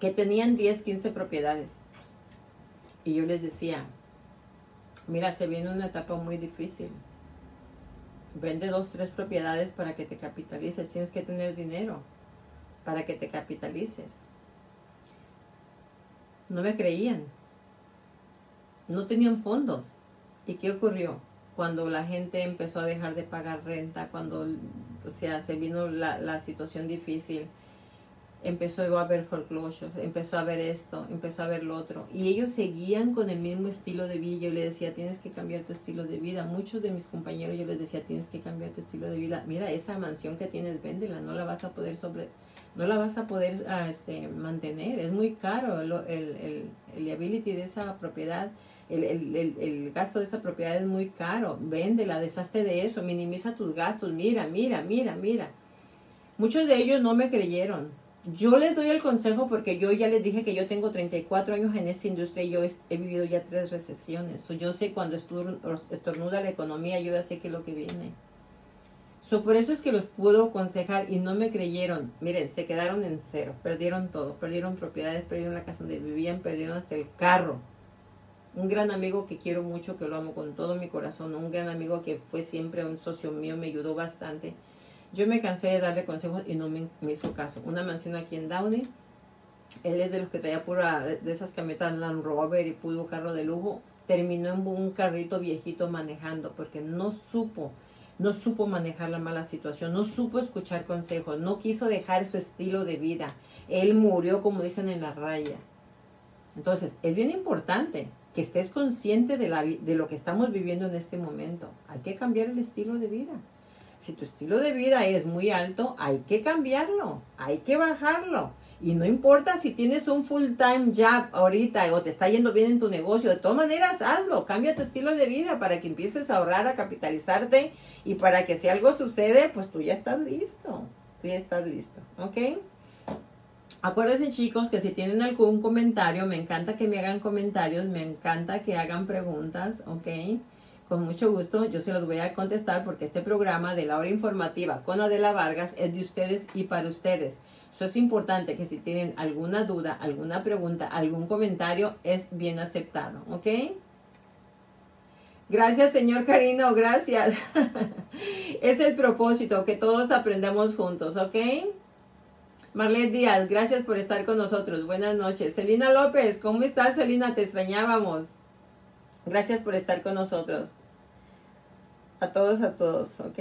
Que tenían 10, 15 propiedades. Y yo les decía, mira, se viene una etapa muy difícil. Vende dos, tres propiedades para que te capitalices. Tienes que tener dinero para que te capitalices. No me creían. No tenían fondos. ¿Y qué ocurrió? Cuando la gente empezó a dejar de pagar renta, cuando o sea, se vino la, la situación difícil, empezó a haber foreclosures, empezó a ver esto, empezó a ver lo otro. Y ellos seguían con el mismo estilo de vida. Yo les decía, tienes que cambiar tu estilo de vida. Muchos de mis compañeros yo les decía, tienes que cambiar tu estilo de vida. Mira, esa mansión que tienes, véndela, no la vas a poder sobre no la vas a poder ah, este, mantener. Es muy caro el, el, el, liability de esa propiedad. El, el, gasto de esa propiedad es muy caro. Véndela, deshazte de eso, minimiza tus gastos. Mira, mira, mira, mira. Muchos de ellos no me creyeron. Yo les doy el consejo porque yo ya les dije que yo tengo 34 años en esta industria y yo he, vivido ya tres recesiones. yo sé cuando estornuda la economía, yo ya sé qué es lo que viene por eso es que los puedo aconsejar y no me creyeron. Miren, se quedaron en cero, perdieron todo, perdieron propiedades, perdieron la casa donde vivían, perdieron hasta el carro. Un gran amigo que quiero mucho, que lo amo con todo mi corazón, un gran amigo que fue siempre un socio mío, me ayudó bastante. Yo me cansé de darle consejos y no me, hizo caso. Una mansión aquí en Downey, él es de los que traía pura, de esas camionetas Land Rover y pudo carro de lujo, terminó en un carrito viejito manejando porque no supo no supo manejar la mala situación, no supo escuchar consejos, no quiso dejar su estilo de vida. Él murió, como dicen en la raya. Entonces, es bien importante que estés consciente de, la, de lo que estamos viviendo en este momento. Hay que cambiar el estilo de vida. Si tu estilo de vida es muy alto, hay que cambiarlo, hay que bajarlo. Y no importa si tienes un full time job ahorita o te está yendo bien en tu negocio, de todas maneras hazlo, cambia tu estilo de vida para que empieces a ahorrar, a capitalizarte y para que si algo sucede, pues tú ya estás listo, tú ya estás listo, ¿ok? Acuérdense chicos que si tienen algún comentario, me encanta que me hagan comentarios, me encanta que hagan preguntas, ¿ok? Con mucho gusto yo se los voy a contestar porque este programa de la hora informativa con Adela Vargas es de ustedes y para ustedes. Eso es importante que si tienen alguna duda, alguna pregunta, algún comentario, es bien aceptado, ¿ok? Gracias, señor Carino, gracias. es el propósito, que todos aprendamos juntos, ¿ok? Marlet Díaz, gracias por estar con nosotros. Buenas noches. Celina López, ¿cómo estás, Celina? Te extrañábamos. Gracias por estar con nosotros. A todos, a todos, ¿ok?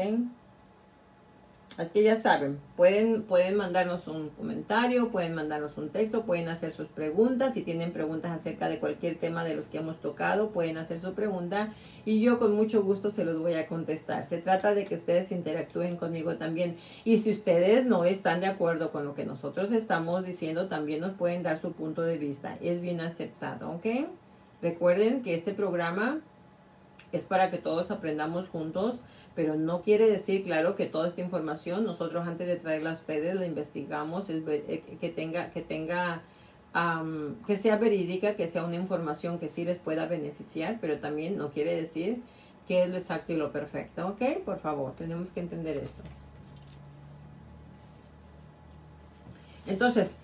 Así que ya saben, pueden, pueden mandarnos un comentario, pueden mandarnos un texto, pueden hacer sus preguntas. Si tienen preguntas acerca de cualquier tema de los que hemos tocado, pueden hacer su pregunta y yo con mucho gusto se los voy a contestar. Se trata de que ustedes interactúen conmigo también. Y si ustedes no están de acuerdo con lo que nosotros estamos diciendo, también nos pueden dar su punto de vista. Es bien aceptado, ¿ok? Recuerden que este programa es para que todos aprendamos juntos pero no quiere decir, claro, que toda esta información nosotros antes de traerla a ustedes la investigamos, es, eh, que tenga, que tenga, que sea verídica, que sea una información que sí les pueda beneficiar, pero también no quiere decir que es lo exacto y lo perfecto, ¿ok? Por favor, tenemos que entender eso. Entonces,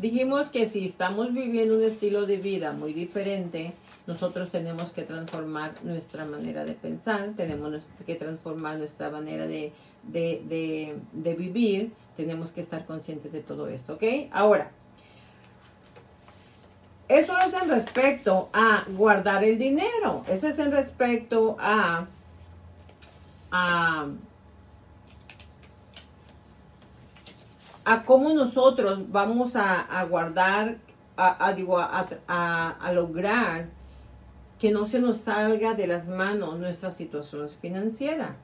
Dijimos que si estamos viviendo un estilo de vida muy diferente, nosotros tenemos que transformar nuestra manera de pensar, tenemos que transformar nuestra manera de, de vivir, tenemos que estar conscientes de todo esto, ¿ok? Ahora, eso es en respecto a guardar el dinero. Eso es en respecto a, a, a cómo nosotros vamos a, guardar, a, digo, a, lograr que no se nos salga de las manos nuestra situación financiera.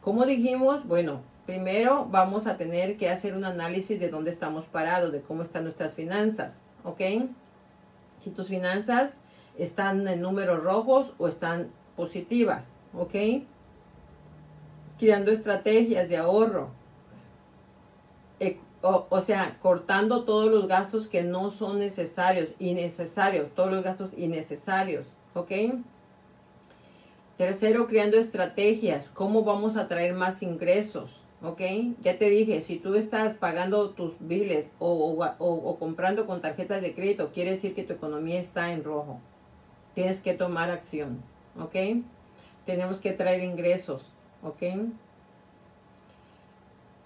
Como dijimos, bueno, primero vamos a tener que hacer un análisis de dónde estamos parados, de cómo están nuestras finanzas, ¿ok? si tus finanzas están en números rojos o están positivas, ¿ok? Creando estrategias de ahorro. E, o, sea, cortando todos los gastos que no son necesarios, innecesarios, todos los gastos innecesarios, ¿ok? Tercero, creando estrategias. ¿Cómo vamos a traer más ingresos? ¿ok? Ya te dije, si tú estás pagando tus biles o, comprando con tarjetas de crédito, quiere decir que tu economía está en rojo. Tienes que tomar acción, ¿ok? Tenemos que traer ingresos, ¿ok?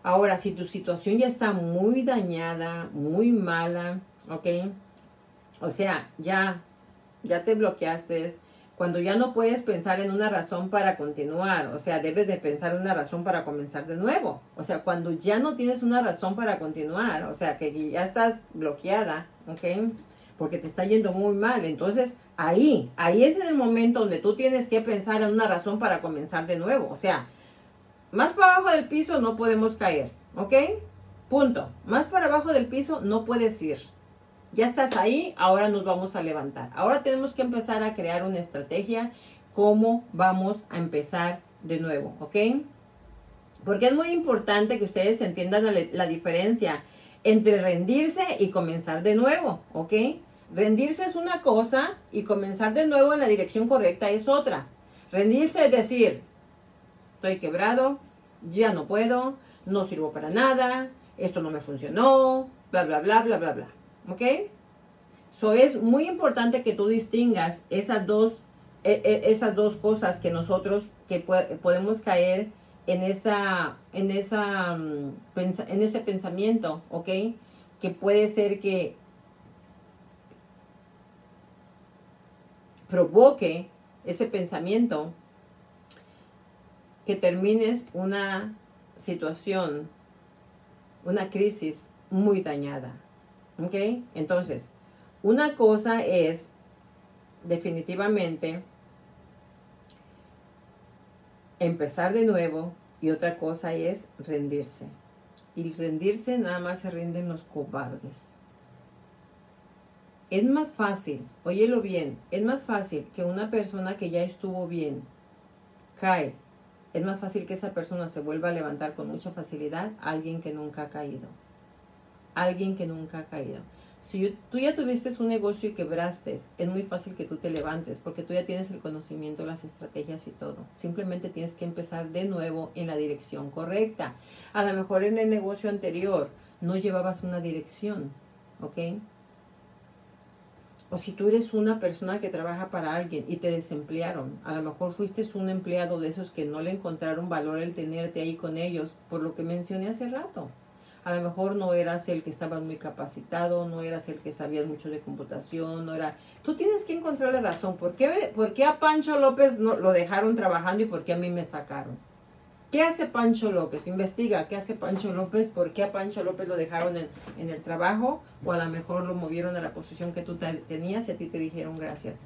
Ahora, si tu situación ya está muy dañada, muy mala, ¿ok? O sea, ya, ya te bloqueaste, cuando ya no puedes pensar en una razón para continuar, o sea, debes de pensar en una razón para comenzar de nuevo. O sea, cuando ya no tienes una razón para continuar, o sea, que ya estás bloqueada, ¿ok? Porque te está yendo muy mal. Entonces, ahí, ahí es el momento donde tú tienes que pensar en una razón para comenzar de nuevo. O sea, más para abajo del piso no podemos caer, ¿ok? Punto. Más para abajo del piso no puedes ir. Ya estás ahí, ahora nos vamos a levantar. Ahora tenemos que empezar a crear una estrategia, cómo vamos a empezar de nuevo, ¿ok? Porque es muy importante que ustedes entiendan la, diferencia entre rendirse y comenzar de nuevo, ¿ok? Rendirse es una cosa y comenzar de nuevo en la dirección correcta es otra. Rendirse es decir, estoy quebrado, ya no puedo, no sirvo para nada, esto no me funcionó, bla, bla, bla, bla, bla, bla. ¿Ok? So es muy importante que tú distingas esas dos, e, e, esas dos cosas que nosotros que podemos caer en esa, en esa, mm, en ese pensamiento, ¿ok? Que puede ser que provoque ese pensamiento que termines una situación, una crisis muy dañada. ¿Ok? Entonces, una cosa es definitivamente empezar de nuevo y otra cosa es rendirse. Y rendirse nada más se rinden los cobardes. Es más fácil, óyelo bien, es más fácil que una persona que ya estuvo bien cae. Es más fácil que esa persona se vuelva a levantar con mucha facilidad a alguien que nunca ha caído alguien que nunca ha caído. Si tú ya tuviste un negocio y quebraste, es muy fácil que tú te levantes porque tú ya tienes el conocimiento, las estrategias y todo. Simplemente tienes que empezar de nuevo en la dirección correcta. A lo mejor en el negocio anterior no llevabas una dirección, ¿ok? O si tú eres una persona que trabaja para alguien y te desemplearon, a lo mejor fuiste un empleado de esos que no le encontraron valor el tenerte ahí con ellos, por lo que mencioné hace rato a lo mejor no eras el que estaba muy capacitado, no eras el que sabía mucho de computación, no era... Tú tienes que encontrar la razón. ¿Por qué, por qué a Pancho López no, lo dejaron trabajando y por qué a mí me sacaron? ¿Qué hace Pancho López? Investiga, ¿qué hace Pancho López? ¿Por qué a Pancho López lo dejaron en, en el trabajo? O a lo mejor lo movieron a la posición que tú tenías y a ti te dijeron gracias.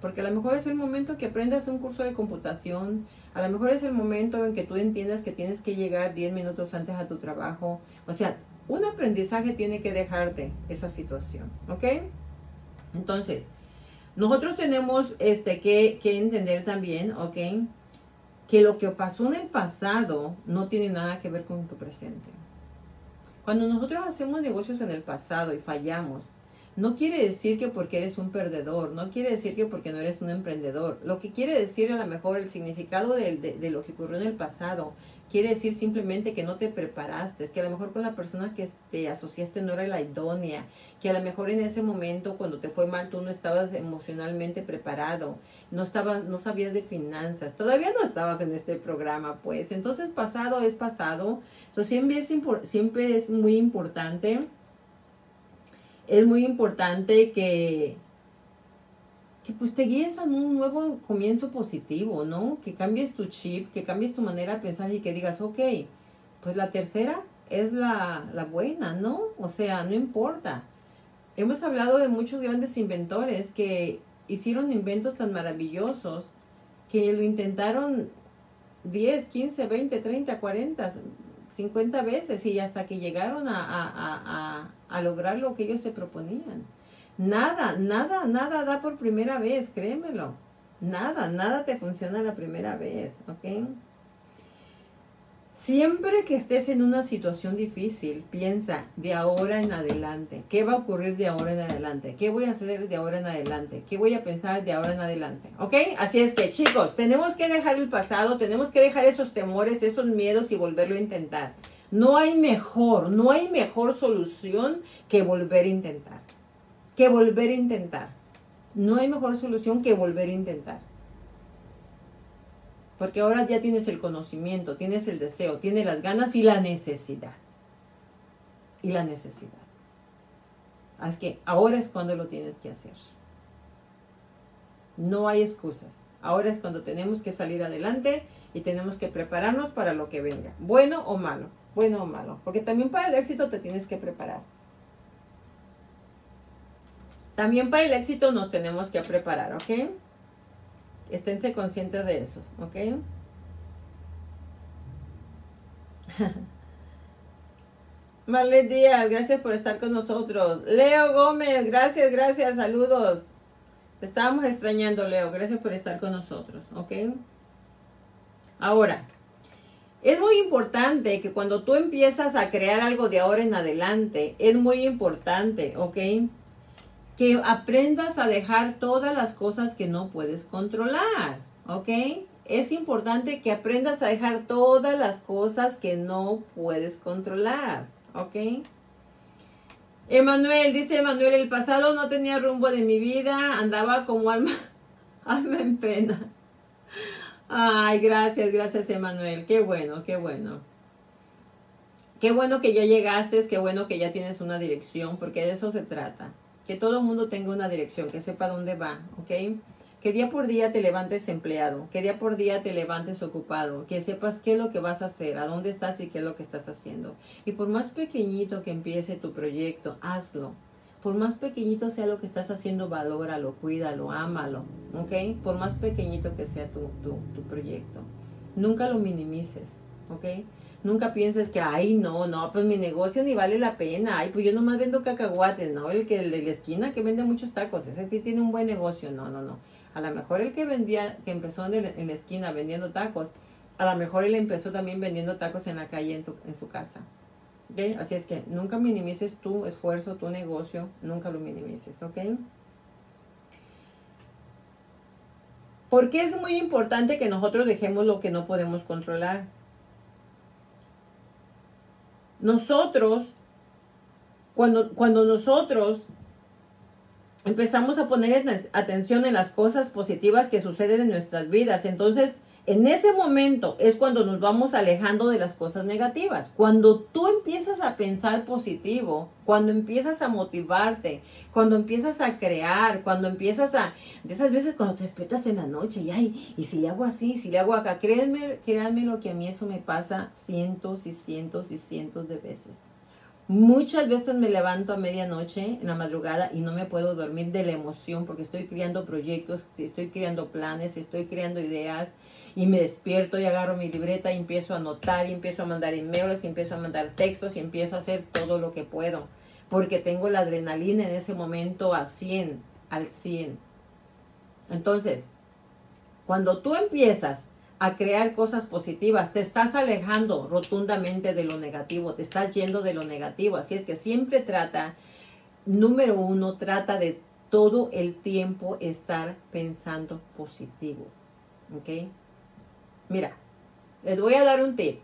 Porque a lo mejor es el momento que aprendas un curso de computación, a lo mejor es el momento en que tú entiendas que tienes que llegar 10 minutos antes a tu trabajo. O sea, un aprendizaje tiene que dejarte esa situación, ¿ok? Entonces, nosotros tenemos este, que, que entender también, ¿ok? Que lo que pasó en el pasado no tiene nada que ver con tu presente. Cuando nosotros hacemos negocios en el pasado y fallamos, no quiere decir que porque eres un perdedor, no quiere decir que porque no eres un emprendedor. Lo que quiere decir a lo mejor el significado de, lo que ocurrió en el pasado, quiere decir simplemente que no te preparaste, que a lo mejor con la persona que te asociaste no era la idónea, que a lo mejor en ese momento cuando te fue mal tú no estabas emocionalmente preparado, no estabas, no sabías de finanzas, todavía no estabas en este programa, pues. Entonces pasado es pasado. Siempre es muy importante es muy importante que, que pues te guíes a un nuevo comienzo positivo, ¿no? Que cambies tu chip, que cambies tu manera de pensar y que digas, ok, pues la tercera es la, la buena, ¿no? O sea, no importa. Hemos hablado de muchos grandes inventores que hicieron inventos tan maravillosos que lo intentaron 10, 15, 20, 30, 40, 50 veces y hasta que llegaron a, lograr lo que ellos se proponían. Nada, nada, nada da por primera vez, créemelo. Nada, nada te funciona la primera vez, ¿ok? Siempre que estés en una situación difícil, piensa de ahora en adelante. ¿Qué va a ocurrir de ahora en adelante? ¿Qué voy a hacer de ahora en adelante? ¿Qué voy a pensar de ahora en adelante? ¿Ok? Así es que chicos, tenemos que dejar el pasado, tenemos que dejar esos temores, esos miedos y volverlo a intentar. No hay mejor, no hay mejor solución que volver a intentar. Que volver a intentar. No hay mejor solución que volver a intentar. Porque ahora ya tienes el conocimiento, tienes el deseo, tienes las ganas y la necesidad. Y la necesidad. Así que ahora es cuando lo tienes que hacer. No hay excusas. Ahora es cuando tenemos que salir adelante y tenemos que prepararnos para lo que venga. Bueno o malo. Bueno o malo. Porque también para el éxito te tienes que preparar. También para el éxito nos tenemos que preparar, ¿ok? Esténse conscientes de eso, ¿ok? Marlene Díaz, gracias por estar con nosotros. Leo Gómez, gracias, gracias, saludos. Te estábamos extrañando, Leo. Gracias por estar con nosotros, ¿ok? Ahora, es muy importante que cuando tú empiezas a crear algo de ahora en adelante, es muy importante, ¿ok? que aprendas a dejar todas las cosas que no puedes controlar, ¿ok? Es importante que aprendas a dejar todas las cosas que no puedes controlar, ¿ok? Emanuel, dice Emanuel, el pasado no tenía rumbo de mi vida, andaba como alma, alma en pena. Ay, gracias, gracias Emanuel, qué bueno, qué bueno. Qué bueno que ya llegaste, qué bueno que ya tienes una dirección, porque de eso se trata que todo el mundo tenga una dirección, que sepa dónde va, ¿ok? Que día por día te levantes empleado, que día por día te levantes ocupado, que sepas qué es lo que vas a hacer, a dónde estás y qué es lo que estás haciendo. Y por más pequeñito que empiece tu proyecto, hazlo. Por más pequeñito sea lo que estás haciendo, valóralo, cuídalo, ámalo, ¿ok? Por más pequeñito que sea tu, tu, tu proyecto. Nunca lo minimices, ¿ok? Nunca pienses que, ay, no, no, pues mi negocio ni vale la pena. Ay, pues yo nomás vendo cacahuates, ¿no? El que el de la esquina que vende muchos tacos, ese sí tiene un buen negocio. No, no, no. A lo mejor el que vendía, que empezó en, la esquina vendiendo tacos, a lo mejor él empezó también vendiendo tacos en la calle en, tu, en su casa. Así es que nunca minimices tu esfuerzo, tu negocio, nunca lo minimices, ¿ok? Porque es muy importante que nosotros dejemos lo que no podemos controlar. Nosotros, cuando, cuando nosotros empezamos a poner atención en las cosas positivas que suceden en nuestras vidas, entonces en ese momento es cuando nos vamos alejando de las cosas negativas. Cuando tú empiezas a pensar positivo, cuando empiezas a motivarte, cuando empiezas a crear, cuando empiezas a... De esas veces cuando te despiertas en la noche y, ay, y si le hago así, si le hago acá, créanme, créanme lo que a mí eso me pasa cientos y cientos y cientos de veces. Muchas veces me levanto a medianoche en la madrugada y no me puedo dormir de la emoción porque estoy creando proyectos, estoy creando planes, estoy creando ideas y me despierto y agarro mi libreta y empiezo a anotar y empiezo a mandar emails y empiezo a mandar textos y empiezo a hacer todo lo que puedo porque tengo la adrenalina en ese momento a 100, al 100. Entonces, cuando tú empiezas a crear cosas positivas, te estás alejando rotundamente de lo negativo, te estás yendo de lo negativo. Así es que siempre trata número uno, trata de todo el tiempo estar pensando positivo. ¿Ok? Mira, les voy a dar un tip.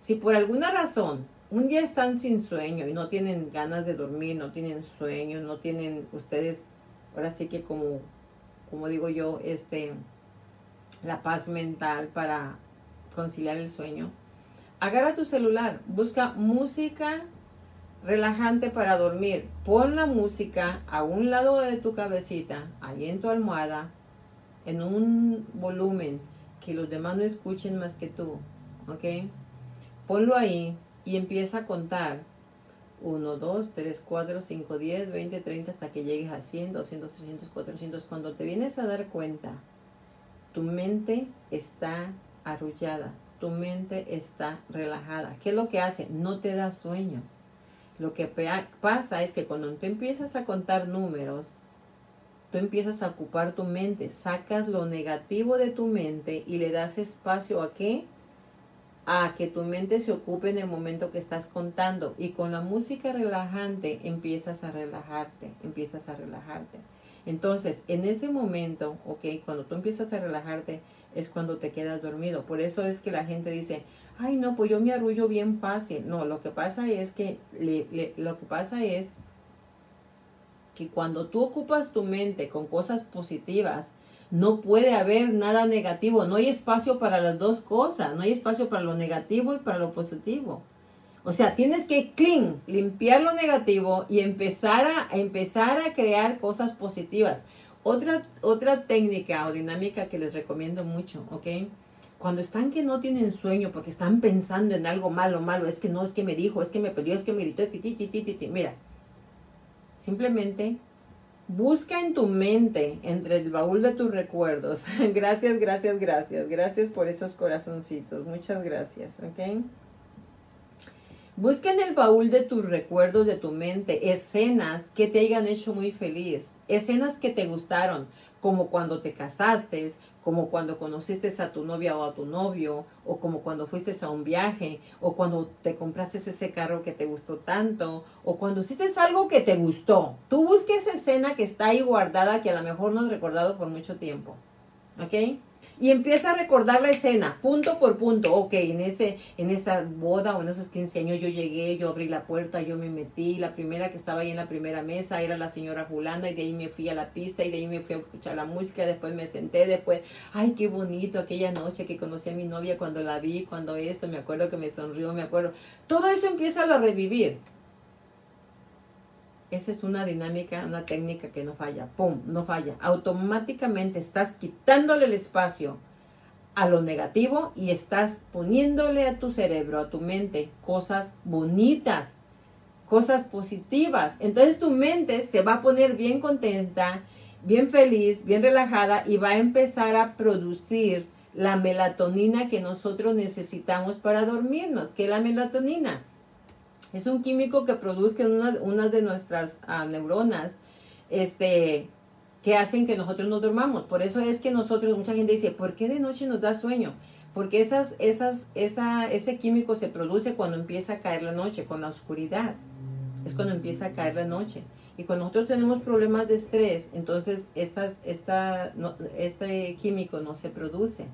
Si por alguna razón un día están sin sueño y no tienen ganas de dormir, no tienen sueño, no tienen ustedes, ahora sí que como, como digo yo, este, la paz mental para conciliar el sueño, agarra tu celular, busca música relajante para dormir. Pon la música a un lado de tu cabecita, ahí en tu almohada, en un volumen que los demás no escuchen más que tú, ¿ok? Ponlo ahí y empieza a contar 1, 2, 3, 4, 5, 10, 20, 30 hasta que llegues a 100, 200, 300, 400. Cuando te vienes a dar cuenta, tu mente está arrullada, tu mente está relajada. ¿Qué es lo que hace? No te da sueño. Lo que pasa es que cuando tú empiezas a contar números, tú empiezas a ocupar tu mente, sacas lo negativo de tu mente y le das espacio a qué? A que tu mente se ocupe en el momento que estás contando. Y con la música relajante empiezas a relajarte, empiezas a relajarte. Entonces, en ese momento, ok, cuando tú empiezas a relajarte, es cuando te quedas dormido. Por eso es que la gente dice, ay no, pues yo me arrullo bien fácil. No, lo que pasa es que, lo que pasa es que cuando tú ocupas tu mente con cosas positivas, no puede haber nada negativo, no hay espacio para las dos cosas, no hay espacio para lo negativo y para lo positivo. O sea, tienes que clean, limpiar lo negativo y empezar a, empezar a crear cosas positivas. Otra, otra técnica o dinámica que les recomiendo mucho, ¿ok? Cuando están que no tienen sueño porque están pensando en algo malo, malo, es que no, es que me dijo, es que me peleó, es que me gritó, ti, ti, ti, ti, ti. mira, simplemente busca en tu mente, entre el baúl de tus recuerdos. gracias, gracias, gracias, gracias por esos corazoncitos, muchas gracias, ¿ok? Busca en el baúl de tus recuerdos de tu mente escenas que te hayan hecho muy feliz, escenas que te gustaron, como cuando te casaste, como cuando conociste a tu novia o a tu novio, o como cuando fuiste a un viaje, o cuando te compraste ese carro que te gustó tanto, o cuando hiciste algo que te gustó. Tú busques esa escena que está ahí guardada que a lo mejor no has recordado por mucho tiempo. ¿Ok? Y empieza a recordar la escena, punto por punto. Ok, en, ese, en esa boda o en esos 15 años yo llegué, yo abrí la puerta, yo me metí. La primera que estaba ahí en la primera mesa era la señora Julanda y de ahí me fui a la pista y de ahí me fui a escuchar la música. Después me senté, después, ay, qué bonito aquella noche que conocí a mi novia cuando la vi, cuando esto, me acuerdo que me sonrió, me acuerdo. Todo eso empieza a revivir. Esa es una dinámica, una técnica que no falla. ¡Pum! No falla. Automáticamente estás quitándole el espacio a lo negativo y estás poniéndole a tu cerebro, a tu mente, cosas bonitas, cosas positivas. Entonces tu mente se va a poner bien contenta, bien feliz, bien relajada y va a empezar a producir la melatonina que nosotros necesitamos para dormirnos. ¿Qué es la melatonina? Es un químico que produce una, de nuestras ah, neuronas este, que hacen que nosotros nos dormamos. Por eso es que nosotros, mucha gente dice, ¿por qué de noche nos da sueño? Porque esas, esas, esa, ese químico se produce cuando empieza a caer la noche, con la oscuridad. Es cuando empieza a caer la noche. Y cuando nosotros tenemos problemas de estrés, entonces esta, esta, este químico no se produce.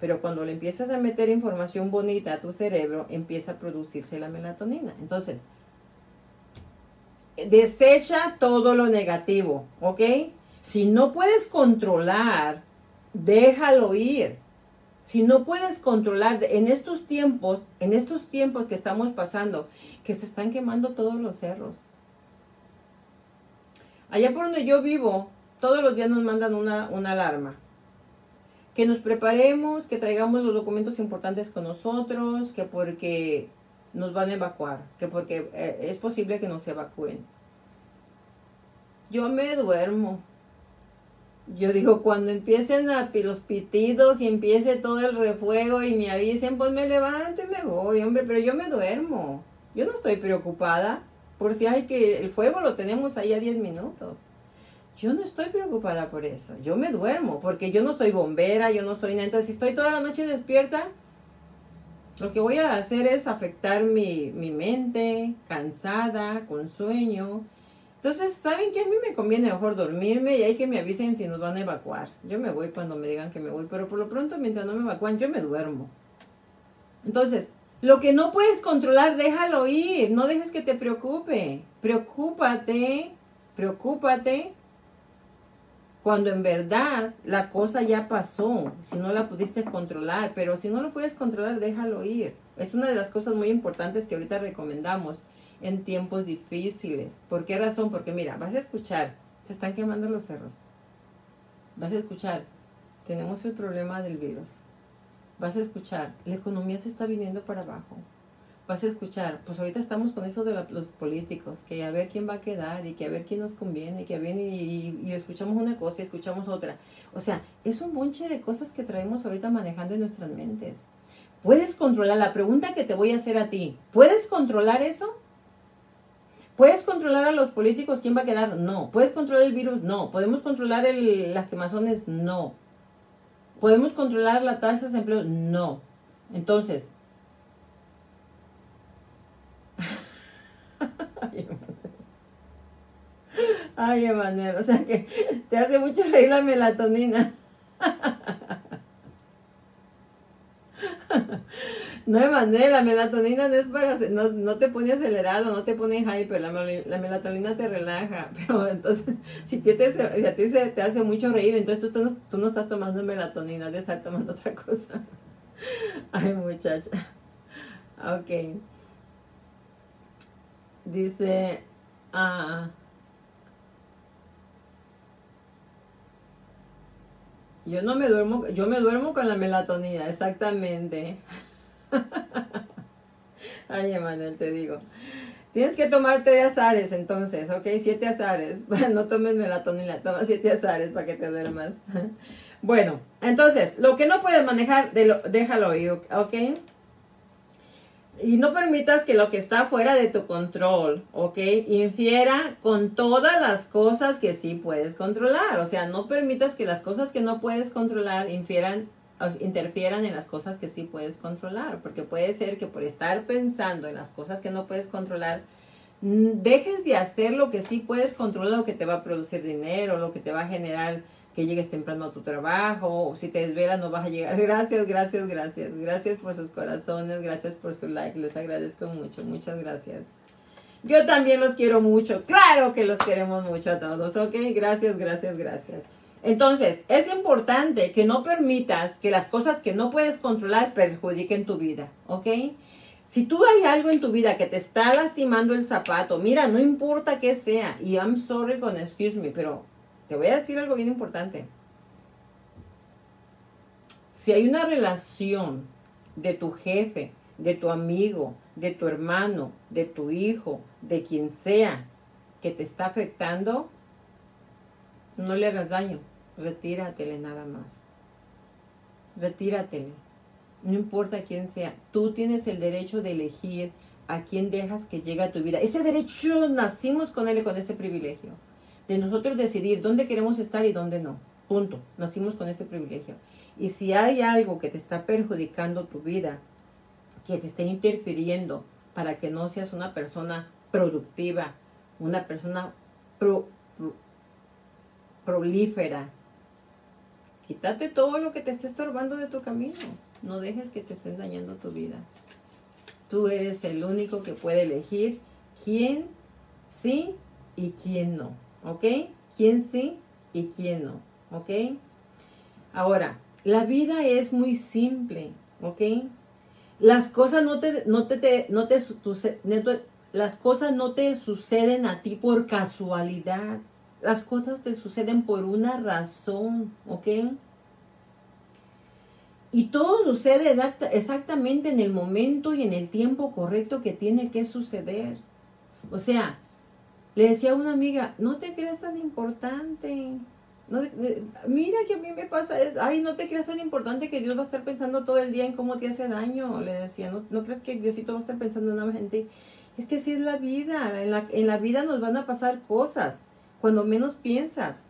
Pero cuando le empiezas a meter información bonita a tu cerebro, empieza a producirse la melatonina. Entonces, desecha todo lo negativo, ¿ok? Si no puedes controlar, déjalo ir. Si no puedes controlar en estos tiempos, en estos tiempos que estamos pasando, que se están quemando todos los cerros. Allá por donde yo vivo, todos los días nos mandan una, una alarma que nos preparemos, que traigamos los documentos importantes con nosotros, que porque nos van a evacuar, que porque eh, es posible que nos evacúen. Yo me duermo. Yo digo, cuando empiecen a, los pitidos y empiece todo el refuego y me avisen, pues me levanto y me voy, hombre, pero yo me duermo. Yo no estoy preocupada por si hay que el fuego lo tenemos ahí a 10 minutos. Yo no estoy preocupada por eso. Yo me duermo porque yo no soy bombera, yo no soy neta. Si estoy toda la noche despierta, lo que voy a hacer es afectar mi, mente, cansada, con sueño. Entonces, ¿saben qué? A mí me conviene mejor dormirme y hay que me avisen si nos van a evacuar. Yo me voy cuando me digan que me voy, pero por lo pronto, mientras no me evacúan, yo me duermo. Entonces, lo que no puedes controlar, déjalo ir. No dejes que te preocupe. Preocúpate, preocúpate cuando en verdad la cosa ya pasó, si no la pudiste controlar, pero si no lo puedes controlar, déjalo ir. Es una de las cosas muy importantes que ahorita recomendamos en tiempos difíciles. ¿Por qué razón? Porque mira, vas a escuchar, se están quemando los cerros. Vas a escuchar, tenemos el problema del virus. Vas a escuchar, la economía se está viniendo para abajo vas a escuchar, pues ahorita estamos con eso de los políticos, que a ver quién va a quedar y que a ver quién nos conviene, y que a ver y, y, escuchamos una cosa y escuchamos otra. O sea, es un bonche de cosas que traemos ahorita manejando en nuestras mentes. ¿Puedes controlar la pregunta que te voy a hacer a ti? ¿Puedes controlar eso? ¿Puedes controlar a los políticos quién va a quedar? No. ¿Puedes controlar el virus? No. ¿Podemos controlar el, las quemazones? No. ¿Podemos controlar la tasa de desempleo? No. Entonces, Ay, Emanuel, o sea que te hace mucho reír la melatonina. No, Emanuel, la melatonina no es para, no, no te pone acelerado, no te pone hyper, la, la melatonina te relaja, pero entonces, si, a ti se te hace mucho reír, entonces tú, no, tú no estás tomando melatonina, de estar tomando otra cosa. Ay, muchacha. Ok. Dice, ah, yo no me duermo, yo me duermo con la melatonina, exactamente. Ay, Emanuel, te digo. Tienes que tomarte azares entonces, ¿ok? Siete azares. No tomes melatonina, toma siete azares para que te duermas. Bueno, entonces, lo que no puedes manejar, déjalo ir, ¿ok? Y no permitas que lo que está fuera de tu control, ¿ok? Infiera con todas las cosas que sí puedes controlar. O sea, no permitas que las cosas que no puedes controlar infieran, interfieran en las cosas que sí puedes controlar. Porque puede ser que por estar pensando en las cosas que no puedes controlar, dejes de hacer lo que sí puedes controlar, lo que te va a producir dinero, lo que te va a generar que llegues temprano a tu trabajo, o si te desvelas no vas a llegar. Gracias, gracias, gracias. Gracias por sus corazones, gracias por su like, les agradezco mucho, muchas gracias. Yo también los quiero mucho, claro que los queremos mucho a todos, ¿ok? Gracias, gracias, gracias. Entonces, es importante que no permitas que las cosas que no puedes controlar perjudiquen tu vida, ¿ok? Si tú hay algo en tu vida que te está lastimando el zapato, mira, no importa qué sea, y I'm sorry con excuse me, pero te voy a decir algo bien importante. Si hay una relación de tu jefe, de tu amigo, de tu hermano, de tu hijo, de quien sea que te está afectando, no le hagas daño, retíratele nada más. Retíratele. No importa quién sea, tú tienes el derecho de elegir a quién dejas que llegue a tu vida. Ese derecho nacimos con él, con ese privilegio de nosotros decidir dónde queremos estar y dónde no. Punto. Nacimos con ese privilegio. Y si hay algo que te está perjudicando tu vida, que te esté interfiriendo para que no seas una persona productiva, una persona prolífera, quítate todo lo que te esté estorbando de tu camino. No dejes que te estén dañando tu vida. Tú eres el único que puede elegir quién sí y quién no. ¿Ok? ¿Quién sí y quién no? ¿ok? Ahora, la vida es muy simple, ¿ok? Las cosas no te, no te, no te, las cosas no te suceden a ti por casualidad. Las cosas te suceden por una razón, ¿ok? Y todo sucede exactamente en el momento y en el tiempo correcto que tiene que suceder. O sea, le decía a una amiga, no te creas tan importante. Mira que a mí me pasa ay, no te creas tan importante que Dios va a estar pensando todo el día en cómo te hace daño. Le decía, no, no crees que Diosito va a estar pensando en la gente. Es que sí es la vida. En la, en la vida nos van a pasar cosas cuando menos piensas.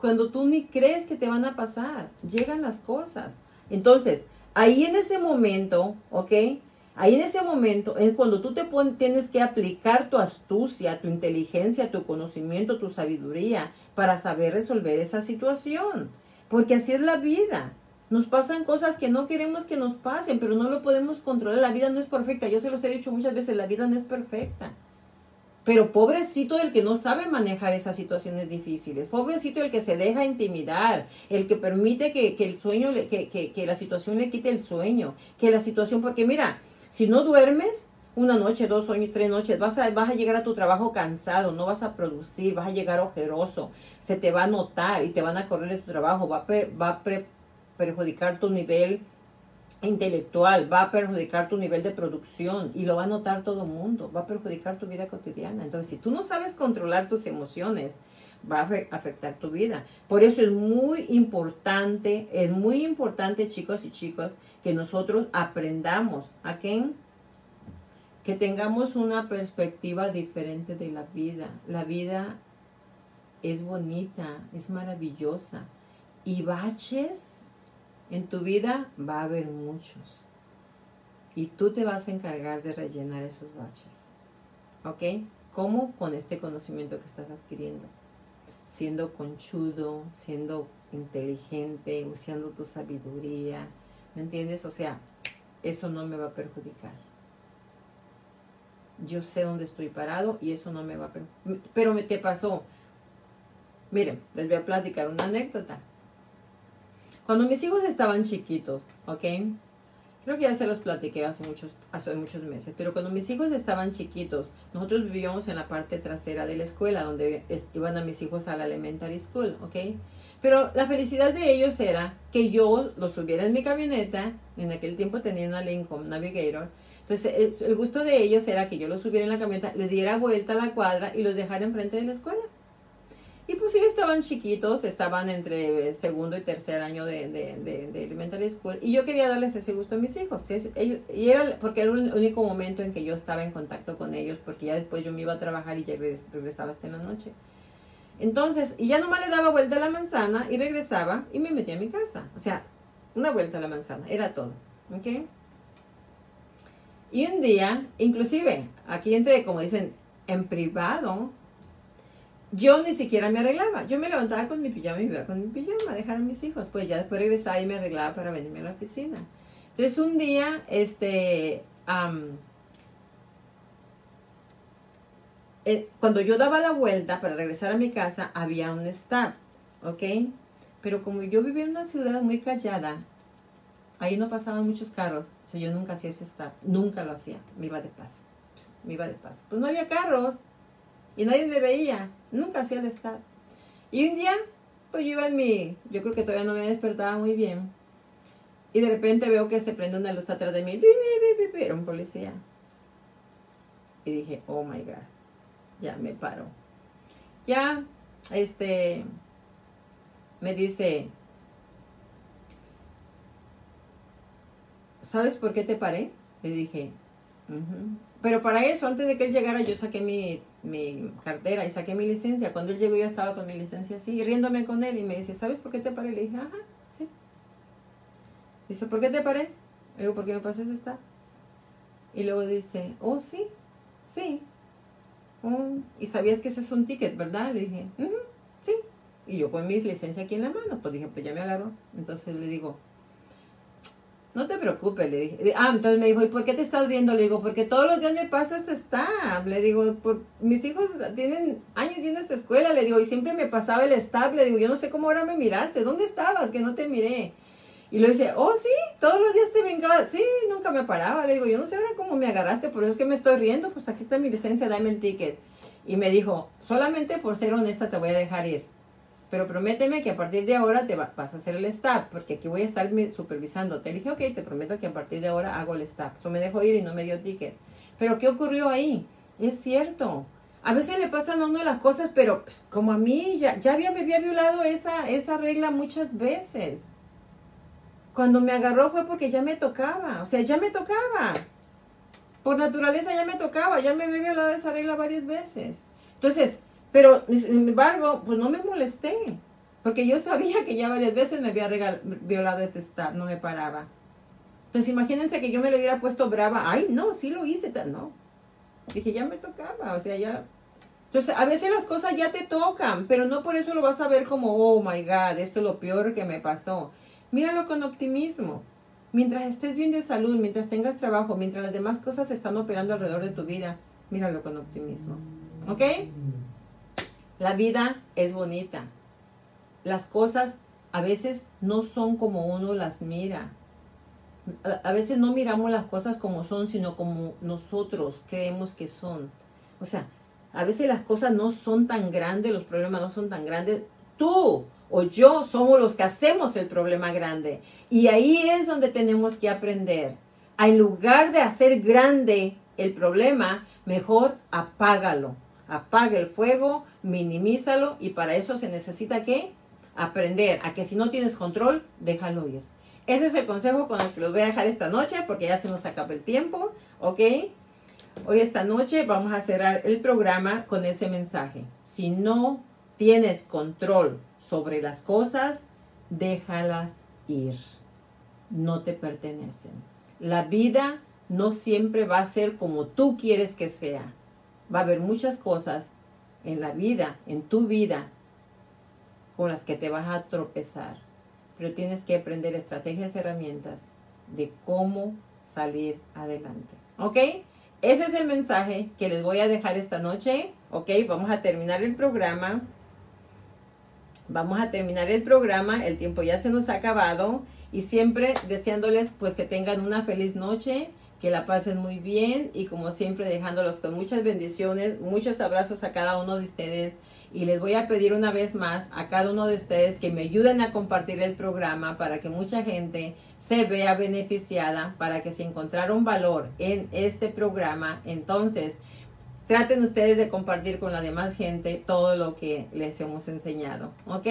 Cuando tú ni crees que te van a pasar, llegan las cosas. Entonces, ahí en ese momento, ¿ok? Ahí en ese momento cuando tú te pones, tienes que aplicar tu astucia, tu inteligencia, tu conocimiento, tu sabiduría para saber resolver esa situación. Porque así es la vida. Nos pasan cosas que no queremos que nos pasen, pero no lo podemos controlar. La vida no es perfecta. Yo se los he dicho muchas veces, la vida no es perfecta. Pero pobrecito el que no sabe manejar esas situaciones difíciles, pobrecito el que se deja intimidar, el que permite que, el sueño, que, que, la situación le quite el sueño, que la situación, porque mira, si no duermes, una noche, dos sueños, tres noches, vas a, vas a llegar a tu trabajo cansado, no vas a producir, vas a llegar ojeroso, se te va a notar y te van a correr de tu trabajo, va a, va perjudicar tu nivel intelectual, va a perjudicar tu nivel de producción y lo va a notar todo el mundo, va a perjudicar tu vida cotidiana. Entonces, si tú no sabes controlar tus emociones, va a afectar tu vida. Por eso es muy importante, es muy importante, chicos y chicas, que nosotros aprendamos a que, que tengamos una perspectiva diferente de la vida. La vida es bonita, es maravillosa. Y baches en tu vida va a haber muchos. Y tú te vas a encargar de rellenar esos baches. ¿Ok? ¿Cómo? Con este conocimiento que estás adquiriendo. Siendo conchudo, siendo inteligente, usando tu sabiduría. ¿Me entiendes? O sea, eso no me va a perjudicar. Yo sé dónde estoy parado y eso no me va a perjudicar. Pero ¿qué pasó? Miren, les voy a platicar una anécdota. Cuando mis hijos estaban chiquitos, ¿ok? Creo que ya se los platiqué hace muchos, hace muchos meses, pero cuando mis hijos estaban chiquitos, nosotros vivíamos en la parte trasera de la escuela, donde iban a mis hijos a la elementary school, ¿ok? Pero la felicidad de ellos era que yo los subiera en mi camioneta, en aquel tiempo tenía una Lincoln Navigator, entonces el, gusto de ellos era que yo los subiera en la camioneta, les diera vuelta a la cuadra y los dejara enfrente de la escuela. Y pues ellos estaban chiquitos, estaban entre segundo y tercer año de, de, de, elementary school. Y yo quería darles ese gusto a mis hijos. y era porque era el único momento en que yo estaba en contacto con ellos, porque ya después yo me iba a trabajar y ya regresaba hasta en la noche. Entonces, y ya nomás le daba vuelta a la manzana y regresaba y me metía a mi casa. O sea, una vuelta a la manzana, era todo. ¿Ok? Y un día, inclusive, aquí entre, como dicen, en privado, yo ni siquiera me arreglaba. Yo me levantaba con mi pijama y me iba con mi pijama a dejar a mis hijos. Pues ya después regresaba y me arreglaba para venirme a la oficina. Entonces un día, este, eh, cuando yo daba la vuelta para regresar a mi casa, había un stop, ¿ok? Pero como yo vivía en una ciudad muy callada, ahí no pasaban muchos carros, o yo nunca hacía ese stop, nunca lo hacía, me iba de paso, me iba de paso. Pues no había carros, y nadie me veía, nunca hacía el estar. Y un día, pues yo iba en mi, yo creo que todavía no me despertaba muy bien, y de repente veo que se prende una luz atrás de mí, era un policía. Y dije, oh my God, ya me paro. Ya, este, me dice, ¿sabes por qué te paré? Le dije, pero para eso, antes de que él llegara, yo saqué mi, cartera y saqué mi licencia. Cuando él llegó, yo estaba con mi licencia así, riéndome con él. Y me dice, ¿sabes por qué te paré? Le dije, ajá, sí. Dice, ¿por qué te paré? Le digo, ¿por qué me pasas esta? Y luego dice, oh, sí, sí. Oh, y sabías que eso es un ticket, ¿verdad? Le dije, sí. Y yo con mi licencia aquí en la mano, pues dije, pues ya me agarró. Entonces le digo, no te preocupes, le dije. Ah, entonces me dijo, ¿y por qué te estás viendo? Le digo, porque todos los días me paso este stab. Le digo, por, mis hijos tienen años yendo a esta escuela. Le digo, y siempre me pasaba el stab. Le digo, yo no sé cómo ahora me miraste. ¿Dónde estabas? Que no te miré. Y le dice, oh, sí, todos los días te brincaba. Sí, nunca me paraba. Le digo, yo no sé ahora cómo me agarraste, por eso es que me estoy riendo. Pues aquí está mi licencia, dame el ticket. Y me dijo, solamente por ser honesta te voy a dejar ir pero prométeme que a partir de ahora te vas a hacer el staff, porque aquí voy a estar supervisando. Te dije, ok, te prometo que a partir de ahora hago el staff. Eso me dejó ir y no me dio ticket. Pero ¿qué ocurrió ahí? Es cierto. A veces le pasan a uno las cosas, pero pues, como a mí ya, ya había, había violado esa, esa regla muchas veces. Cuando me agarró fue porque ya me tocaba, o sea, ya me tocaba. Por naturaleza ya me tocaba, ya me había violado esa regla varias veces. Entonces, pero, sin embargo, pues no me molesté, porque yo sabía que ya varias veces me había violado ese estado, no me paraba. Entonces imagínense que yo me lo hubiera puesto brava, ay no, sí lo hice, no. Dije, ya me tocaba, o sea, ya. Entonces, a veces las cosas ya te tocan, pero no por eso lo vas a ver como, oh my God, esto es lo peor que me pasó. Míralo con optimismo. Mientras estés bien de salud, mientras tengas trabajo, mientras las demás cosas están operando alrededor de tu vida, míralo con optimismo. ¿Ok? La vida es bonita. Las cosas a veces no son como uno las mira. A veces no miramos las cosas como son, sino como nosotros creemos que son. O sea, a veces las cosas no son tan grandes, los problemas no son tan grandes. Tú o yo somos los que hacemos el problema grande. Y ahí es donde tenemos que aprender. En lugar de hacer grande el problema, mejor apágalo. Apaga el fuego, minimízalo y para eso se necesita que aprender a que si no tienes control, déjalo ir. Ese es el consejo con el que los voy a dejar esta noche porque ya se nos acaba el tiempo, ¿ok? Hoy esta noche vamos a cerrar el programa con ese mensaje. Si no tienes control sobre las cosas, déjalas ir. No te pertenecen. La vida no siempre va a ser como tú quieres que sea. Va a haber muchas cosas en la vida, en tu vida, con las que te vas a tropezar. Pero tienes que aprender estrategias, herramientas de cómo salir adelante. ¿Ok? Ese es el mensaje que les voy a dejar esta noche. ¿Ok? Vamos a terminar el programa. Vamos a terminar el programa. El tiempo ya se nos ha acabado. Y siempre deseándoles pues que tengan una feliz noche que la pasen muy bien y como siempre dejándolos con muchas bendiciones, muchos abrazos a cada uno de ustedes y les voy a pedir una vez más a cada uno de ustedes que me ayuden a compartir el programa para que mucha gente se vea beneficiada, para que si encontraron valor en este programa, entonces traten ustedes de compartir con la demás gente todo lo que les hemos enseñado, ¿ok?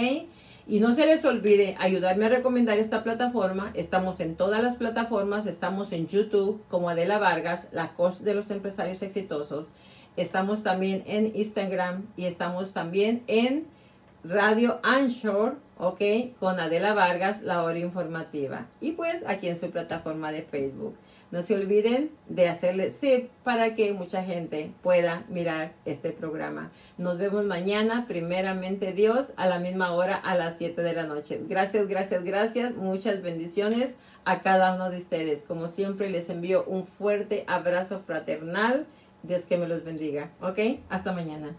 Y no se les olvide ayudarme a recomendar esta plataforma. Estamos en todas las plataformas. Estamos en YouTube como Adela Vargas, la coach de los empresarios exitosos. Estamos también en Instagram y estamos también en Radio Anshore, ok, con Adela Vargas, la hora informativa. Y pues aquí en su plataforma de Facebook. No se olviden de hacerle zip para que mucha gente pueda mirar este programa. Nos vemos mañana, primeramente Dios, a la misma hora, a las 7 de la noche. Gracias, gracias, gracias. Muchas bendiciones a cada uno de ustedes. Como siempre, les envío un fuerte abrazo fraternal. Dios que me los bendiga. ¿Ok? Hasta mañana.